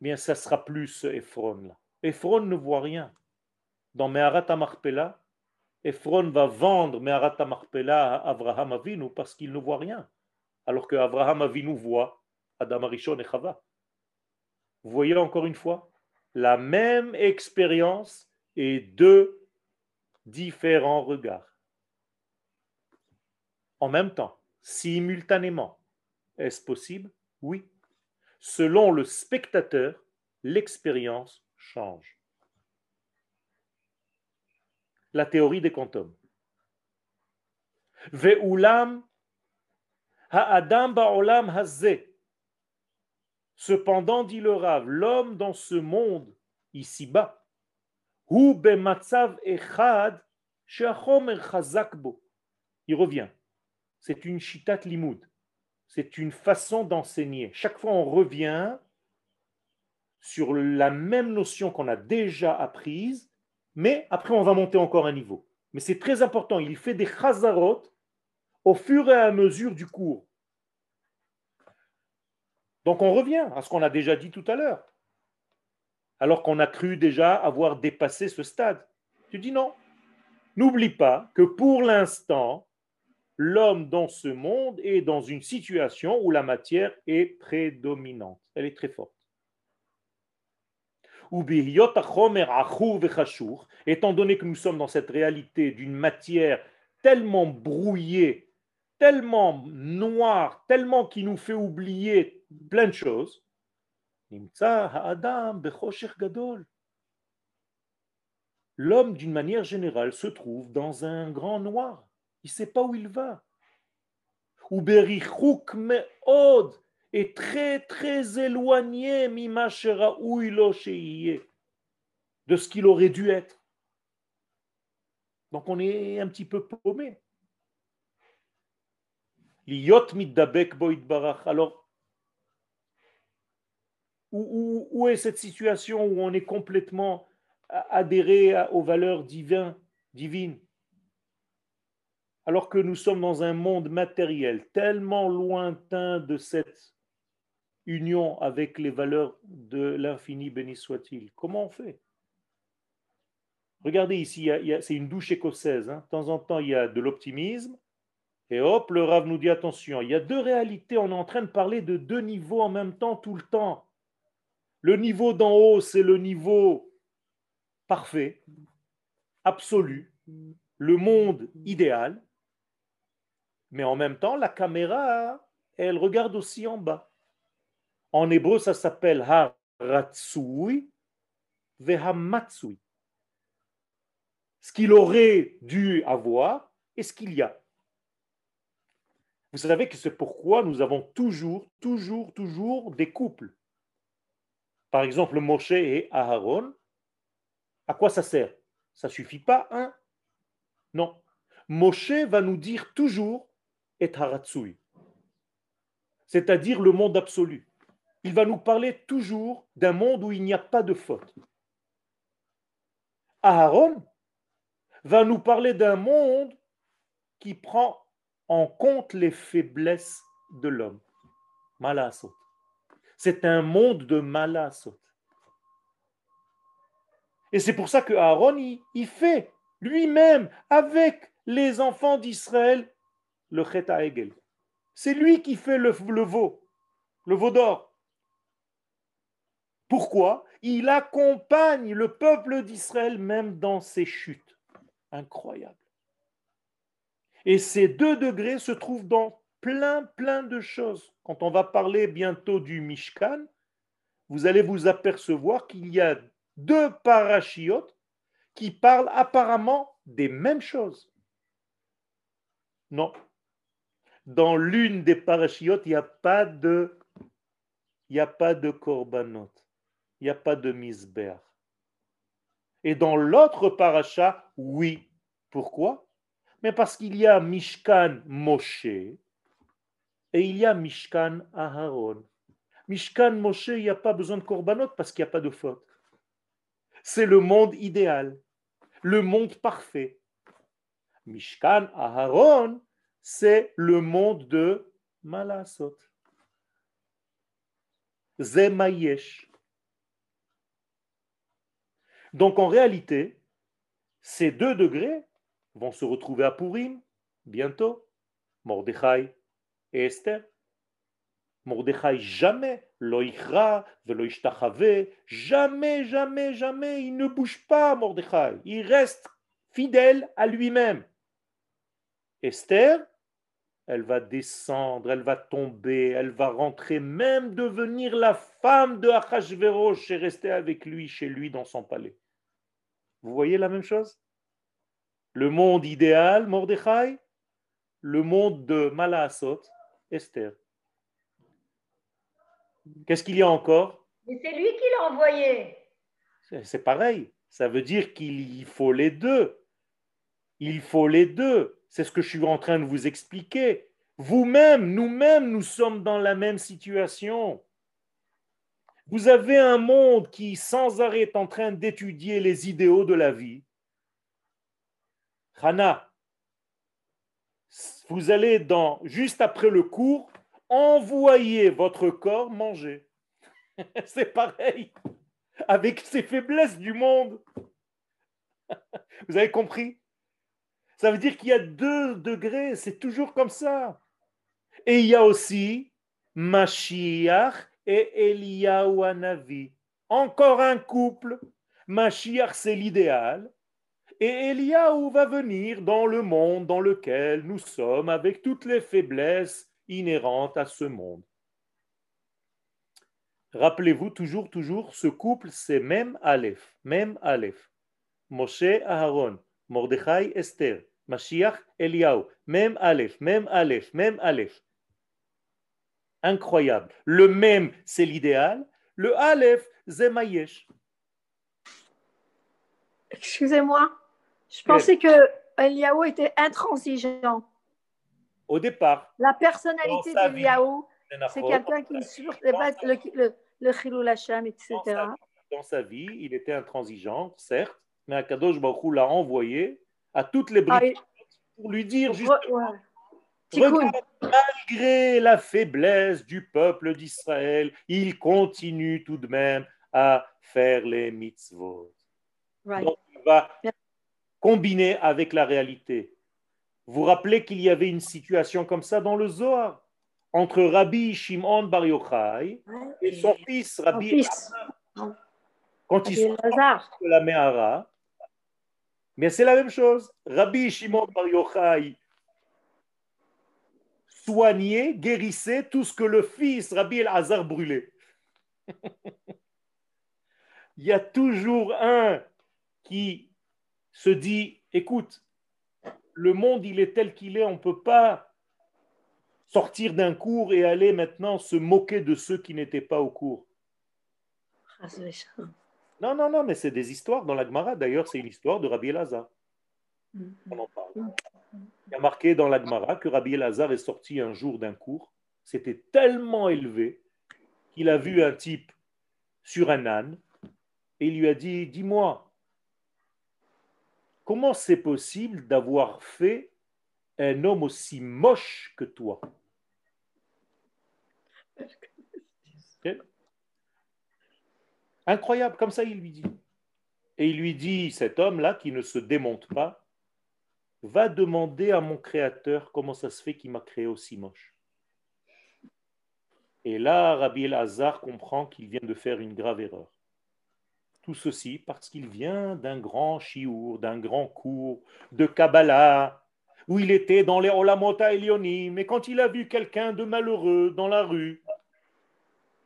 eh bien, ça sera plus ce Ephron là. Ephron ne voit rien. Dans Meharat Marpella, Ephron va vendre Meharat Marpella à Abraham Avinu parce qu'il ne voit rien. Alors que Abraham Avinu voit Adam Arishon et Chava. Vous voyez encore une fois? La même expérience et deux différents regards. En même temps, simultanément. Est-ce possible? Oui. Selon le spectateur, l'expérience change. La théorie des quantums. Ve'ulam ha'adam ba'olam hazeh. Cependant, dit le Rav, l'homme dans ce monde, ici-bas, bo. Il revient. C'est une shitat limoud. C'est une façon d'enseigner. Chaque fois, on revient sur la même notion qu'on a déjà apprise, mais après, on va monter encore un niveau. Mais c'est très important. Il fait des chazarot au fur et à mesure du cours. Donc, on revient à ce qu'on a déjà dit tout à l'heure. Alors qu'on a cru déjà avoir dépassé ce stade. Tu dis non. N'oublie pas que pour l'instant, l'homme dans ce monde est dans une situation où la matière est prédominante, elle est très forte. étant donné que nous sommes dans cette réalité d'une matière tellement brouillée, tellement noire, tellement qui nous fait oublier plein de choses. L'homme, d'une manière générale, se trouve dans un grand noir. Il ne sait pas où il va. Ou berichuk me'od, est très très éloigné de ce qu'il aurait dû être. Donc on est un petit peu paumé. Alors, où, où, est cette situation où on est complètement adhéré aux valeurs divines, divines? Alors que nous sommes dans un monde matériel tellement lointain de cette union avec les valeurs de l'infini, béni soit-il. Comment on fait? Regardez ici, c'est une douche écossaise. Hein. De temps en temps, il y a de l'optimisme. Et hop, le Rav nous dit attention, il y a deux réalités. On est en train de parler de deux niveaux en même temps, tout le temps. Le niveau d'en haut, c'est le niveau parfait, absolu, le monde idéal. Mais en même temps, la caméra, elle regarde aussi en bas. En hébreu, ça s'appelle haratsui vehamatsui. Ce qu'il aurait dû avoir et ce qu'il y a. Vous savez que c'est pourquoi nous avons toujours, toujours, toujours des couples. Par exemple, Moshe et Aaron. À quoi ça sert? Ça suffit pas, hein? Non. Moshe va nous dire toujours et haratsui, c'est-à-dire le monde absolu il va nous parler toujours d'un monde où il n'y a pas de faute. Aaron va nous parler d'un monde qui prend en compte les faiblesses de l'homme. Malasot. C'est un monde de malasot. Et c'est pour ça que Aaron, il, fait lui-même, avec les enfants d'Israël, le Chet Egel. C'est lui qui fait le, le veau, le veau d'or. Pourquoi? Il accompagne le peuple d'Israël même dans ses chutes. Incroyable. Et ces deux degrés se trouvent dans plein, plein de choses. Quand on va parler bientôt du Mishkan, vous allez vous apercevoir qu'il y a deux parachiotes qui parlent apparemment des mêmes choses. Non. Dans l'une des parachiotes, il n'y a pas de il korbanot il n'y a pas de misber. Et dans l'autre paracha, oui. Pourquoi? Mais parce qu'il y a Mishkan Moshe et il y a Mishkan Aharon. Mishkan Moshe, il n'y a pas besoin de korbanot parce qu'il n'y a pas de faute. C'est le monde idéal, le monde parfait. Mishkan Aharon, c'est le monde de Malasot. Zemayesh. Donc en réalité, ces deux degrés vont se retrouver à Purim bientôt. Mordechai et Esther. Mordechai jamais, loichra, veloishtachave, jamais, jamais, jamais, il ne bouge pas, Mordechai. Il reste fidèle à lui-même. Esther, elle va descendre, elle va tomber, elle va rentrer, même devenir la femme de Achashverosh et rester avec lui, chez lui, dans son palais. Vous voyez la même chose? Le monde idéal, Mordechai, le monde de Malaasot, Esther? Qu'est-ce qu'il y a encore? Mais c'est lui qui l'a envoyé. C'est pareil. Ça veut dire qu'il faut les deux. Il faut les deux. C'est ce que je suis en train de vous expliquer. Vous-même, nous-mêmes, nous sommes dans la même situation. Vous avez un monde qui sans arrêt est en train d'étudier les idéaux de la vie. Hana, vous allez dans juste après le cours envoyer votre corps manger. C'est pareil avec ces faiblesses du monde. Vous avez compris? Ça veut dire qu'il y a deux degrés, c'est toujours comme ça. Et il y a aussi Mashiach et Eliyahu Hanavi. encore un couple. Mashiach, c'est l'idéal. Et Eliaou va venir dans le monde dans lequel nous sommes avec toutes les faiblesses inhérentes à ce monde. Rappelez-vous toujours, toujours, ce couple, c'est même Aleph, même Aleph. Moshe, Aharon, Mordechai, Esther, Mashiach, Eliaou, même Aleph, même Aleph, même Aleph. Incroyable. Le même, c'est l'idéal. Le Aleph, c'est Mayesh. Excusez-moi, je pensais que Eliaou était intransigeant. Au départ. La personnalité d'Eliaou, c'est quelqu'un qui pas le, le, etc. Dans sa, vie, il était intransigeant, certes, mais Akadosh Baruch l'a envoyé à toutes les briques Ah, pour lui dire justement, Ouais. Tikkun. regarde, malgré la faiblesse du peuple d'Israël, il continue tout de même à faire les mitzvot. Right. Donc, il va combiner avec la réalité. Vous rappelez qu'il y avait une situation comme ça dans le Zohar entre Rabbi Shimon Bar Yochai et son fils Son Rabbi fils, quand ils sont de la Mehara. Mais c'est la même chose. Rabbi Shimon Bar Yochai soignait, guérissait tout ce que le fils Rabbi El-Hazar brûlait. Il y a toujours un qui se dit, écoute, le monde il est tel qu'il est, on ne peut pas sortir d'un cours et aller maintenant se moquer de ceux qui n'étaient pas au cours. Non, non, non, mais c'est des histoires dans la Gemara. D'ailleurs, c'est une histoire de Rabbi Elazar. On en parle. Il y a marqué dans la Gemara que Rabbi Elazar est sorti un jour d'un cours. C'était tellement élevé qu'il a vu un type sur un âne et il lui a dit Dis-moi, comment c'est possible d'avoir fait un homme aussi moche que toi Ok Incroyable, comme ça il lui dit. Et il lui dit, cet homme-là qui ne se démonte pas, va demander à mon créateur comment ça se fait qu'il m'a créé aussi moche. Et là, Rabbi El-Hazar comprend qu'il vient de faire une grave erreur. Tout ceci parce qu'il vient d'un grand chiour, d'un grand cours de Kabbalah, où il était dans les Olamota Elionim, mais quand il a vu quelqu'un de malheureux dans la rue,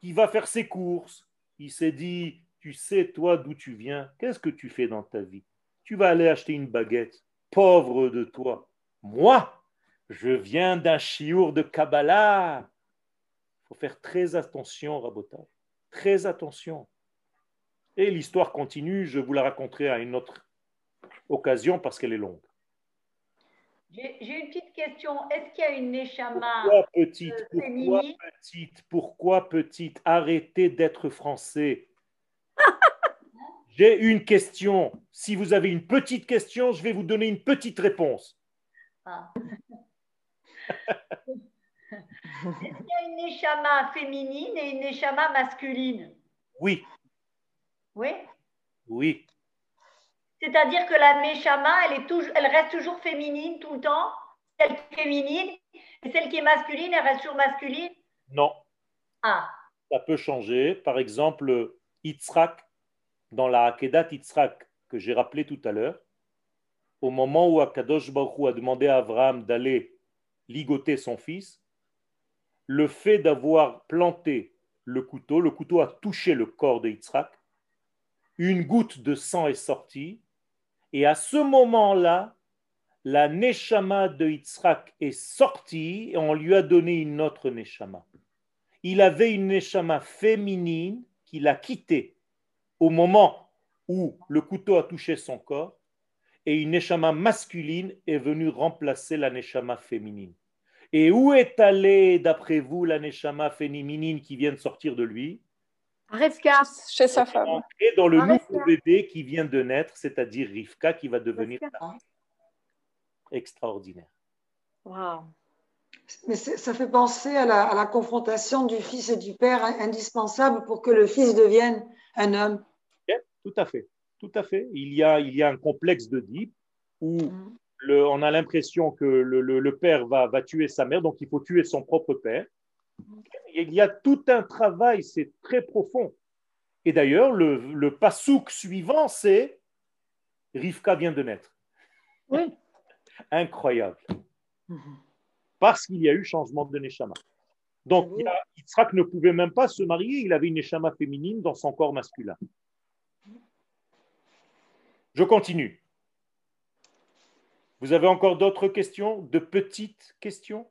qui va faire ses courses, il s'est dit, tu sais, toi, d'où tu viens, qu'est-ce que tu fais dans ta vie? Tu vas aller acheter une baguette, pauvre de toi. Moi, je viens d'un chiour de Kabbalah. Il faut faire très attention, Rabotage. Très attention. Et l'histoire continue, je vous la raconterai à une autre occasion parce qu'elle est longue. J'ai une petite question. Est-ce qu'il y a une Neshama Pourquoi petite euh, Pourquoi féminine petite Pourquoi petite? Arrêtez d'être français. J'ai une question. Si vous avez une petite question, je vais vous donner une petite réponse. Ah. Est-ce qu'il y a une Neshama féminine et une Neshama masculine? Oui, Oui? Oui. C'est-à-dire que la Neshama, elle, est toujours, elle reste toujours féminine tout le temps. Celle qui est féminine et celle qui est masculine, elle reste toujours masculine? Non, Ah, ça peut changer. Par exemple, Yitzhak, dans la Hakedat Yitzhak que j'ai rappelé tout à l'heure, au moment où Akadosh Baruch a demandé à Abraham d'aller ligoter son fils, le fait d'avoir planté le couteau, le couteau a touché le corps de Yitzhak, une goutte de sang est sortie, et à ce moment-là, la Neshama de Yitzhak est sortie et on lui a donné une autre Neshama. Il avait une Neshama féminine qu'il a quittée au moment où le couteau a touché son corps et une Neshama masculine est venue remplacer la Neshama féminine. Et où est allée, d'après vous, la Neshama féminine qui vient de sortir de lui? Rivka. Chez sa femme. Et dans le Ah, nouveau Rivka. bébé qui vient de naître, c'est-à-dire Rivka, qui va devenir Rivka. extraordinaire. Wow. Mais ça fait penser à la, à la confrontation du fils et du père indispensable pour que le fils devienne un homme. Ok Tout à fait, tout à fait. Il y a, il y a un complexe d'Oedipe où Mhm. le- on a l'impression que le, le- le père va, va tuer sa mère, donc il faut tuer son propre père. Il y a tout un travail, c'est très profond. Et d'ailleurs, le, le pasouk suivant, c'est Rivka vient de naître. Oui. Incroyable. Parce qu'il y a eu changement de Neshama. Donc, Yitzhak ne pouvait même pas se marier, il avait une Neshama féminine dans son corps masculin. Je continue. Vous avez encore d'autres questions, de petites questions?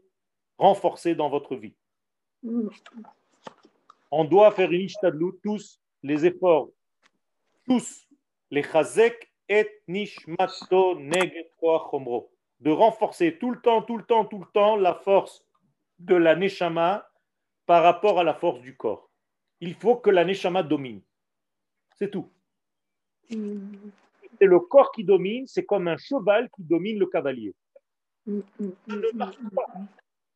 renforcer dans votre vie. On doit faire une ishtadlut, tous les efforts, tous les chazek et nishmato de renforcer tout le temps, tout le temps, tout le temps la force de la neshama par rapport à la force du corps. Il faut que la neshama domine. C'est tout. C'est le corps qui domine, c'est comme un cheval qui domine le cavalier.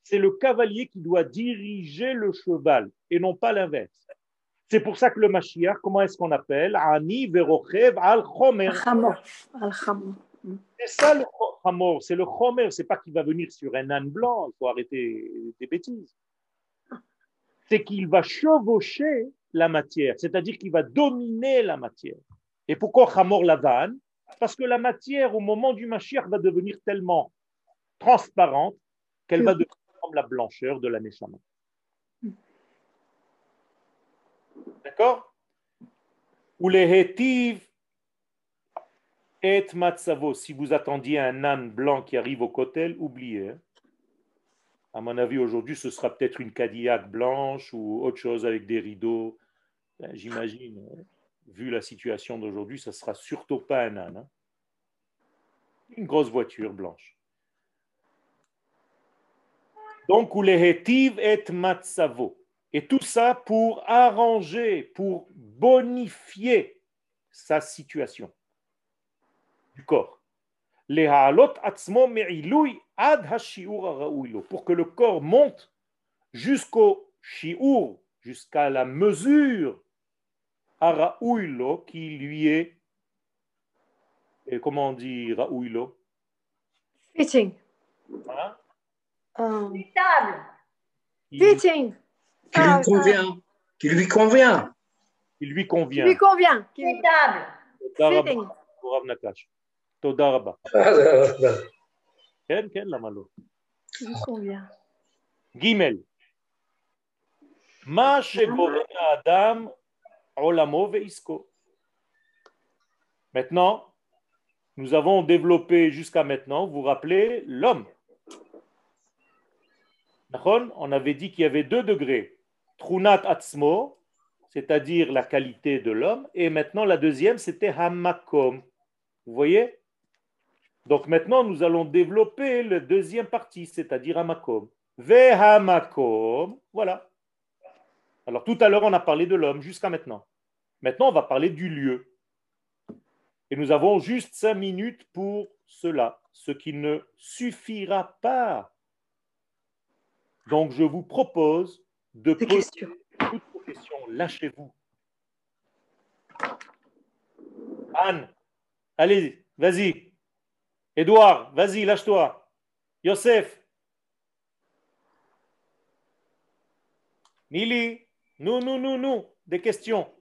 C'est le cavalier qui doit diriger le cheval et non pas l'inverse. C'est pour ça que le Mashiach, comment est-ce qu'on appelle? Ani verochev al chomer. C'est ça le chomer, c'est le chomer, c'est pas qu'il va venir sur un âne blanc, il faut arrêter des bêtises. C'est qu'il va chevaucher la matière, c'est-à-dire qu'il va dominer la matière. Et pourquoi Hamor Lavan Parce que la matière, au moment du Mashiach, va devenir tellement transparente qu'elle va devenir la blancheur de la Neshama. D'accord? Ou les hétiv et matzavo. Si vous attendiez un âne blanc qui arrive au cotel, oubliez. Hein. À mon avis, aujourd'hui, ce sera peut-être une Cadillac blanche ou autre chose avec des rideaux. Ben, j'imagine, hein vu la situation d'aujourd'hui, ça ne sera surtout pas un âne. Hein. Une grosse voiture blanche. Donc, les et matsavo. Et tout ça pour arranger, pour bonifier sa situation du corps. Pour que le corps monte jusqu'au shiur, jusqu'à la mesure Raouilo qui lui est, et comment on dit Raouilo Fitting. Hein? Um, Fitting. Qui lui ah, convient. Qui lui convient. Qui lui convient. Qui lui convient. Fitting. תודה רבה. כן, כן, למה לא? ג' מה שגורם לאדם Maintenant, nous avons développé jusqu'à maintenant, vous vous rappelez, l'homme. On avait dit qu'il y avait deux degrés. Trunat atzmo, c'est-à-dire la qualité de l'homme, et maintenant la deuxième, c'était hamakom. Vous voyez? Donc maintenant, nous allons développer la deuxième partie, c'est-à-dire hamakom. Ve hamakom, voilà. Alors tout à l'heure, on a parlé de l'homme jusqu'à maintenant. Maintenant, on va parler du lieu. Et nous avons juste cinq minutes pour cela, ce qui ne suffira pas. Donc, je vous propose de poser toutes vos questions. Lâchez-vous. Anne, allez, vas-y. Edouard, vas-y, lâche-toi. Yosef. Nili. Nous, nous, nous, nous, des questions.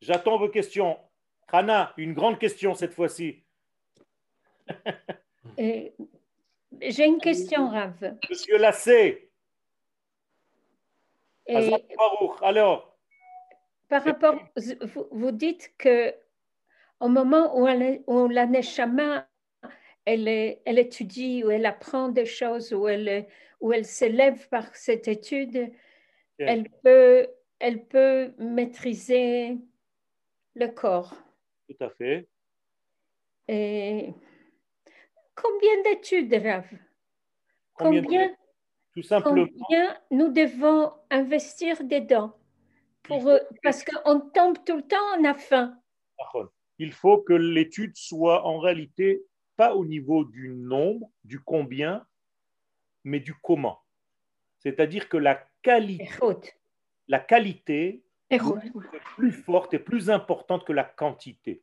J'attends vos questions. Hana, une grande question cette fois-ci. J'ai une question, Rav. Monsieur Lassé. Alors. Par rapport, vous, dites que au moment où, où la Neshama, elle, elle étudie, ou elle apprend des choses, où elle, où elle s'élève par cette étude, elle peut, elle peut maîtriser le corps. Tout à fait. Et combien d'études, Rav? Combien, Tout simplement. Combien nous devons investir dedans Pour, parce qu'on tombe tout le temps, on a faim. Il faut que l'étude soit en réalité pas au niveau du nombre, du combien, mais du comment. C'est-à-dire que la qualité, la qualité est plus forte et plus importante que la quantité.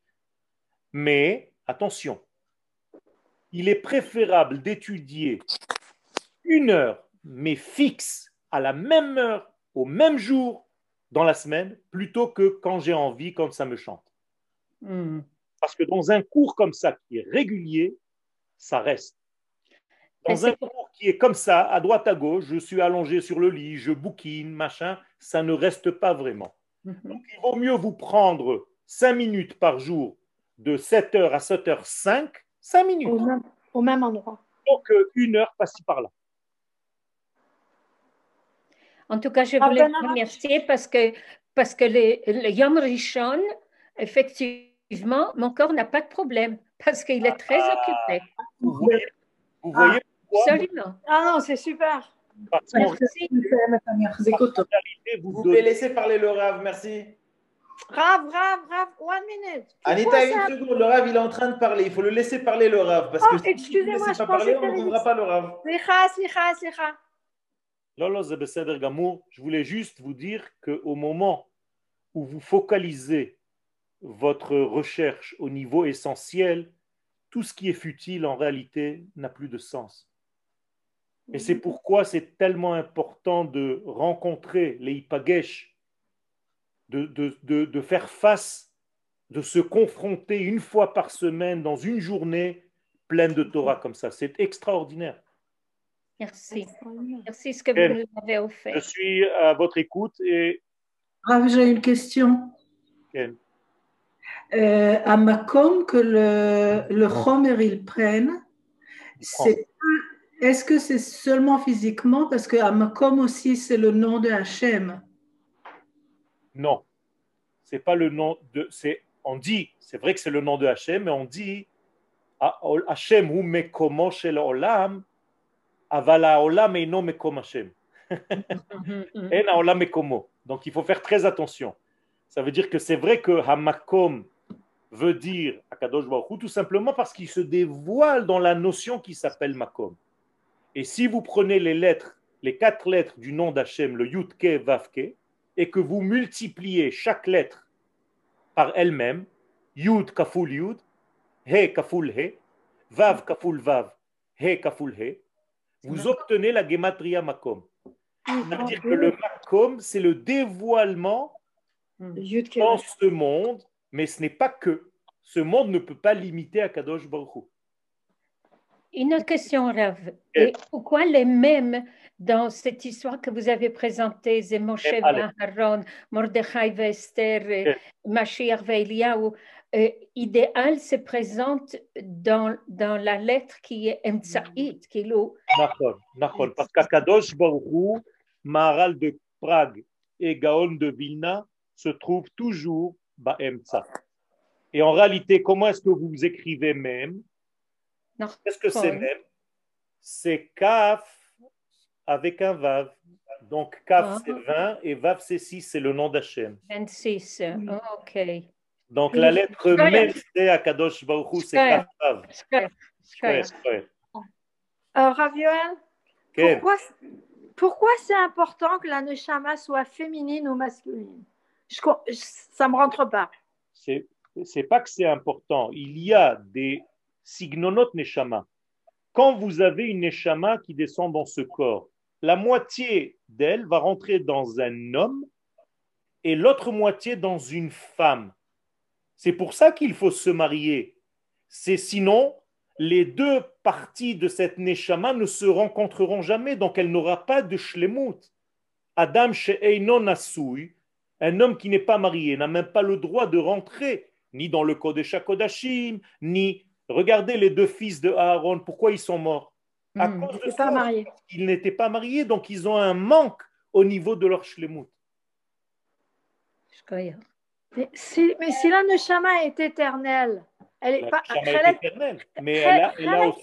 Mais attention, il est préférable d'étudier une heure, mais fixe, à la même heure, au même jour, dans la semaine, plutôt que quand j'ai envie, quand ça me chante. Hmm. Parce que dans un cours comme ça, qui est régulier, ça reste. Dans un cours qui est comme ça, à droite, à gauche, je suis allongé sur le lit, je bouquine, machin, ça ne reste pas vraiment. Mhm. Donc, il vaut mieux vous prendre 5 minutes par jour, de 7h à 7h05, 5 minutes. Au même, endroit. Donc, une heure par-ci par-là. En tout cas, je voulais vous remercier parce que, parce que le, le Yom Rishon, effectivement, mon corps n'a pas de problème parce qu'il est très ah. occupé. Vous voyez, vous voyez Absolument. Ah non, c'est super. Merci. Vous pouvez laisser parler le Rav, merci. Rav, Rav, Rav, one minute. Anita, une seconde, le Rav, il est en train de parler. Il faut le laisser parler, le Rav. Parce oh, que si ne laissez pas parler, on n'entendra pas le Rav. Lolo Gamour, je voulais juste vous dire qu'au moment où vous focalisez votre recherche au niveau essentiel, tout ce qui est futile en réalité n'a plus de sens. Et c'est pourquoi c'est tellement important de rencontrer les Ipagesh, de, de, faire face, de se confronter une fois par semaine dans une journée pleine de Torah comme ça. C'est extraordinaire. Merci. Merci ce que vous nous avez offert. Je suis à votre écoute et. Ah, j'ai une question. Euh, à Macom, que le, le Homer ils prennent, c'est est-ce que c'est seulement physiquement? Parce que Amakom aussi, c'est le nom de Hachem. Non, c'est pas le nom de. C'est, on dit, c'est vrai que c'est le nom de Hachem, mais on dit Hachem ou mekomo shel olam, avala olam eino mekom Hachem. En olam mekomo. Donc il faut faire très attention. Ça veut dire que c'est vrai que Hamakom veut dire Akadosh Baruch tout simplement parce qu'il se dévoile dans la notion qui s'appelle Makom. Et si vous prenez les lettres, les quatre lettres du nom d'Hachem, le Yudke Vavke, et que vous multipliez chaque lettre par elle-même, Yud Kaful Yud, He Kaful He, Vav Kaful Vav, He Kaful He, vous obtenez la Gematria Makom. C'est-à-dire que le Makom, c'est le dévoilement dans ce monde, mais ce n'est pas que. Ce monde ne peut pas limiter à Kadosh Baruch une autre question, Rav. Et pourquoi les mêmes dans cette histoire que vous avez présentée, c'est Moshe Aharon, Mordechai Esther, Mashiach Eliyahu, euh, idéal se présente dans, dans la lettre qui est Emtsaït, qui est l'eau. Parce qu'Akadosh Baruch Maharal de Prague et Gaon de Vilna se trouvent toujours Ba'emtsa. Et en réalité, comment est-ce que vous écrivez même? Qu'est-ce que c'est même? C'est Kaf avec un Vav. Donc Kaf c'est 20 et Vav c'est 6, c'est le nom d'Hachem. 26, ok. Donc la lettre même c'est Akadosh Baruch c'est Kaf Vav. Ravioel, pourquoi, pourquoi c'est important que la Neshama soit féminine ou masculine? Je, Ça ne me rentre pas. C'est pas que c'est important. Il y a des signonot neshama. Quand vous avez une neshama qui descend dans ce corps, la moitié d'elle va rentrer dans un homme et l'autre moitié dans une femme. C'est pour ça qu'il faut se marier. C'est sinon, les deux parties de cette neshama ne se rencontreront jamais, donc elle n'aura pas de shlemut. Adam she'einon asui, un homme qui n'est pas marié, n'a même pas le droit de rentrer ni dans le Kodesh HaKodashim, ni Regardez les deux fils de Aaron, pourquoi ils sont morts? À hmm, cause de ça, ils n'étaient pas mariés, donc ils ont un manque au niveau de leur shlemut. Mais si, mais si la neshama est éternelle, elle est la pas. est éternelle, mais elle a, elle a aussi...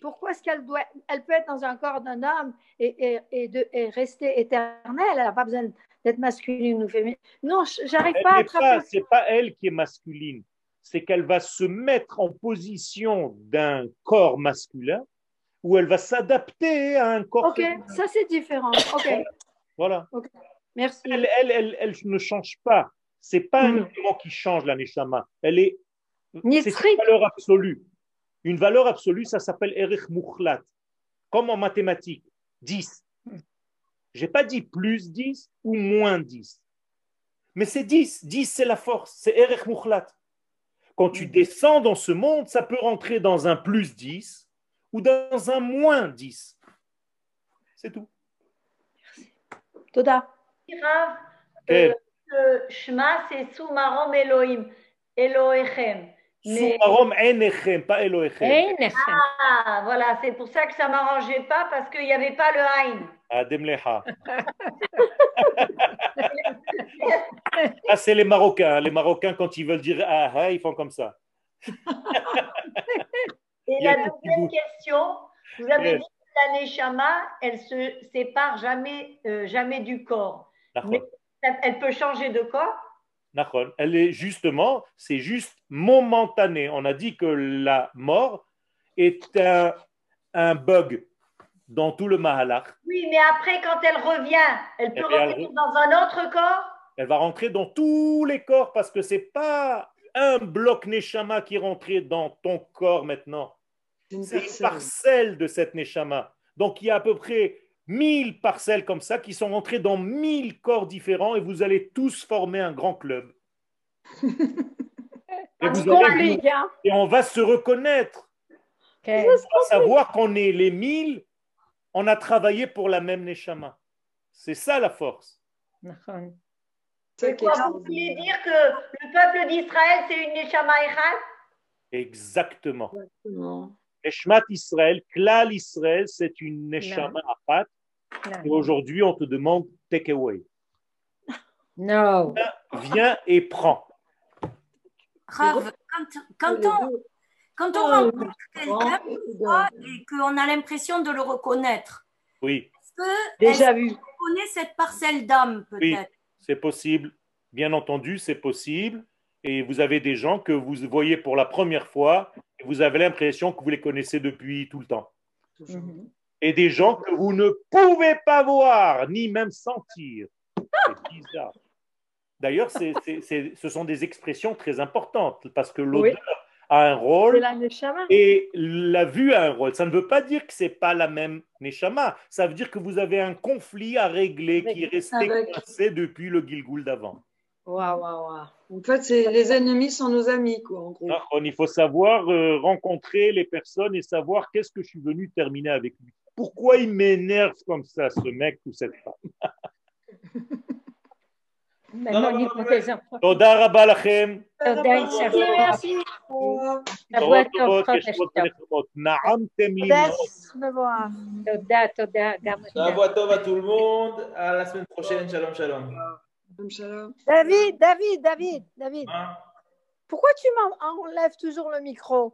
pourquoi est-ce qu'elle doit, elle peut être dans un corps d'un homme et, et, de, et, rester éternelle? Elle n'a pas besoin d'être masculine ou féminine. Non, j'arrive pas à attraper. C'est pas elle qui est masculine, c'est qu'elle va se mettre en position d'un corps masculin où elle va s'adapter à un corps. Ok, ça c'est différent. Ok. Voilà. Merci. Elle, elle, elle, elle, ne change pas. C'est pas un mm. élément qui change la neshama. Elle est. C'est une valeur absolue. Une valeur absolue, ça s'appelle Erich Mukhlat. Comme en mathématiques, 10. Je n'ai pas dit plus 10 ou moins 10. Mais c'est 10. 10, c'est la force. C'est Erich Mukhlat. Quand tu descends dans ce monde, ça peut rentrer dans un plus 10 ou dans un moins 10. C'est tout. Merci. Toda. Euh, Shema, c'est Soumarom Elohim, Elohechem. Soumarom Enechem, pas Elohechem. Ah, voilà, c'est pour ça que ça ne m'arrangeait pas, parce qu'il n'y avait pas le Haïn. Ademleha. ah, c'est les Marocains. Les Marocains, quand ils veulent dire ah, ah ils font comme ça. Et la deuxième question, vous avez dit que la Neshama, elle se sépare jamais, euh, jamais du corps. Mais elle peut changer de corps? Elle est justement, c'est juste momentané. On a dit que la mort est un, un bug dans tout le Mahalach. Oui, mais après, quand elle revient, elle peut rentrer dans un autre corps? Elle va rentrer dans tous les corps parce que c'est pas un bloc Neshama qui est rentré dans ton corps maintenant. C'est une parcelle de cette Neshama. Donc il y a à peu près 1000 parcelles comme ça qui sont rentrées dans 1000 corps différents et vous allez tous former un grand club. et, vous et on va se reconnaître. On va savoir qu'on est les 1000 on a travaillé pour la même Neshama. C'est ça la force. C'est quoi Vous voulez dire que le peuple d'Israël, c'est une Neshama Echad Exactement. Neshmat Israël, Klal Israël, c'est une Neshama Achat. Et aujourd'hui, on te demande take away. Non. Viens, et prends. Rav, quand, on, quand on oh, rencontre quelqu'un et qu'on a l'impression de le reconnaître, oui. est-ce que déjà vu. connaît cette parcelle d'âme peut-être? Oui, c'est possible. Bien entendu, c'est possible. Et vous avez des gens que vous voyez pour la première fois et vous avez l'impression que vous les connaissez depuis tout le temps. Mhm. Et des gens que vous ne pouvez pas voir ni même sentir. C'est bizarre. D'ailleurs, ce sont des expressions très importantes parce que l'odeur a un rôle et la vue a un rôle. Ça ne veut pas dire que c'est pas la même neshama. Ça veut dire que vous avez un conflit à régler qui est resté coincé depuis le Gilgul d'avant. Waouh, waouh, En fait, les ennemis sont nos amis, quoi. En gros. il faut savoir euh, rencontrer les personnes et savoir qu'est-ce que je suis venu terminer avec lui. Pourquoi il m'énerve comme ça, ce mec ou cette femme? תודה רבה לכם. תודה, שבוע טוב, חודש טוב. נעמתם לי מאוד. תודה, תודה, גם שבוע טוב à tout le monde. À la semaine prochaine. Shalom, shalom. David, David, David, David. Pourquoi tu m'enlèves toujours le micro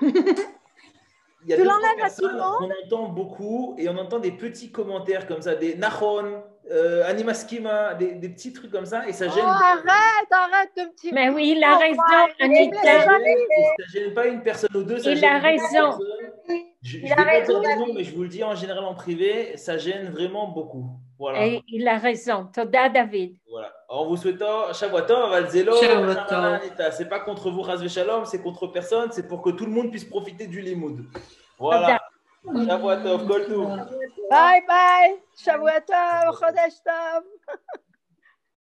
il y a tu l'enlèves à tout le monde On entend beaucoup et on entend des petits commentaires comme ça, des Nahon, euh, Animaskima, des, des, petits trucs comme ça et ça gêne. Oh, arrête, arrête de me Mais oui, il a raison, Anita. Ça gêne pas une personne ou deux. Ça il a raison. Je pas dire des noms, mais je vous le dis en général en privé, ça gêne vraiment beaucoup. Voilà. Et il a raison. Toda David. Voilà. En vous souhaitant Shavuotov, Valzelo, c'est pas contre vous, Razve Shalom, c'est contre personne, c'est pour que tout le monde puisse profiter du limoud. Voilà. שבוע טוב, כל טוב. ביי ביי, שבוע טוב, חודש טוב.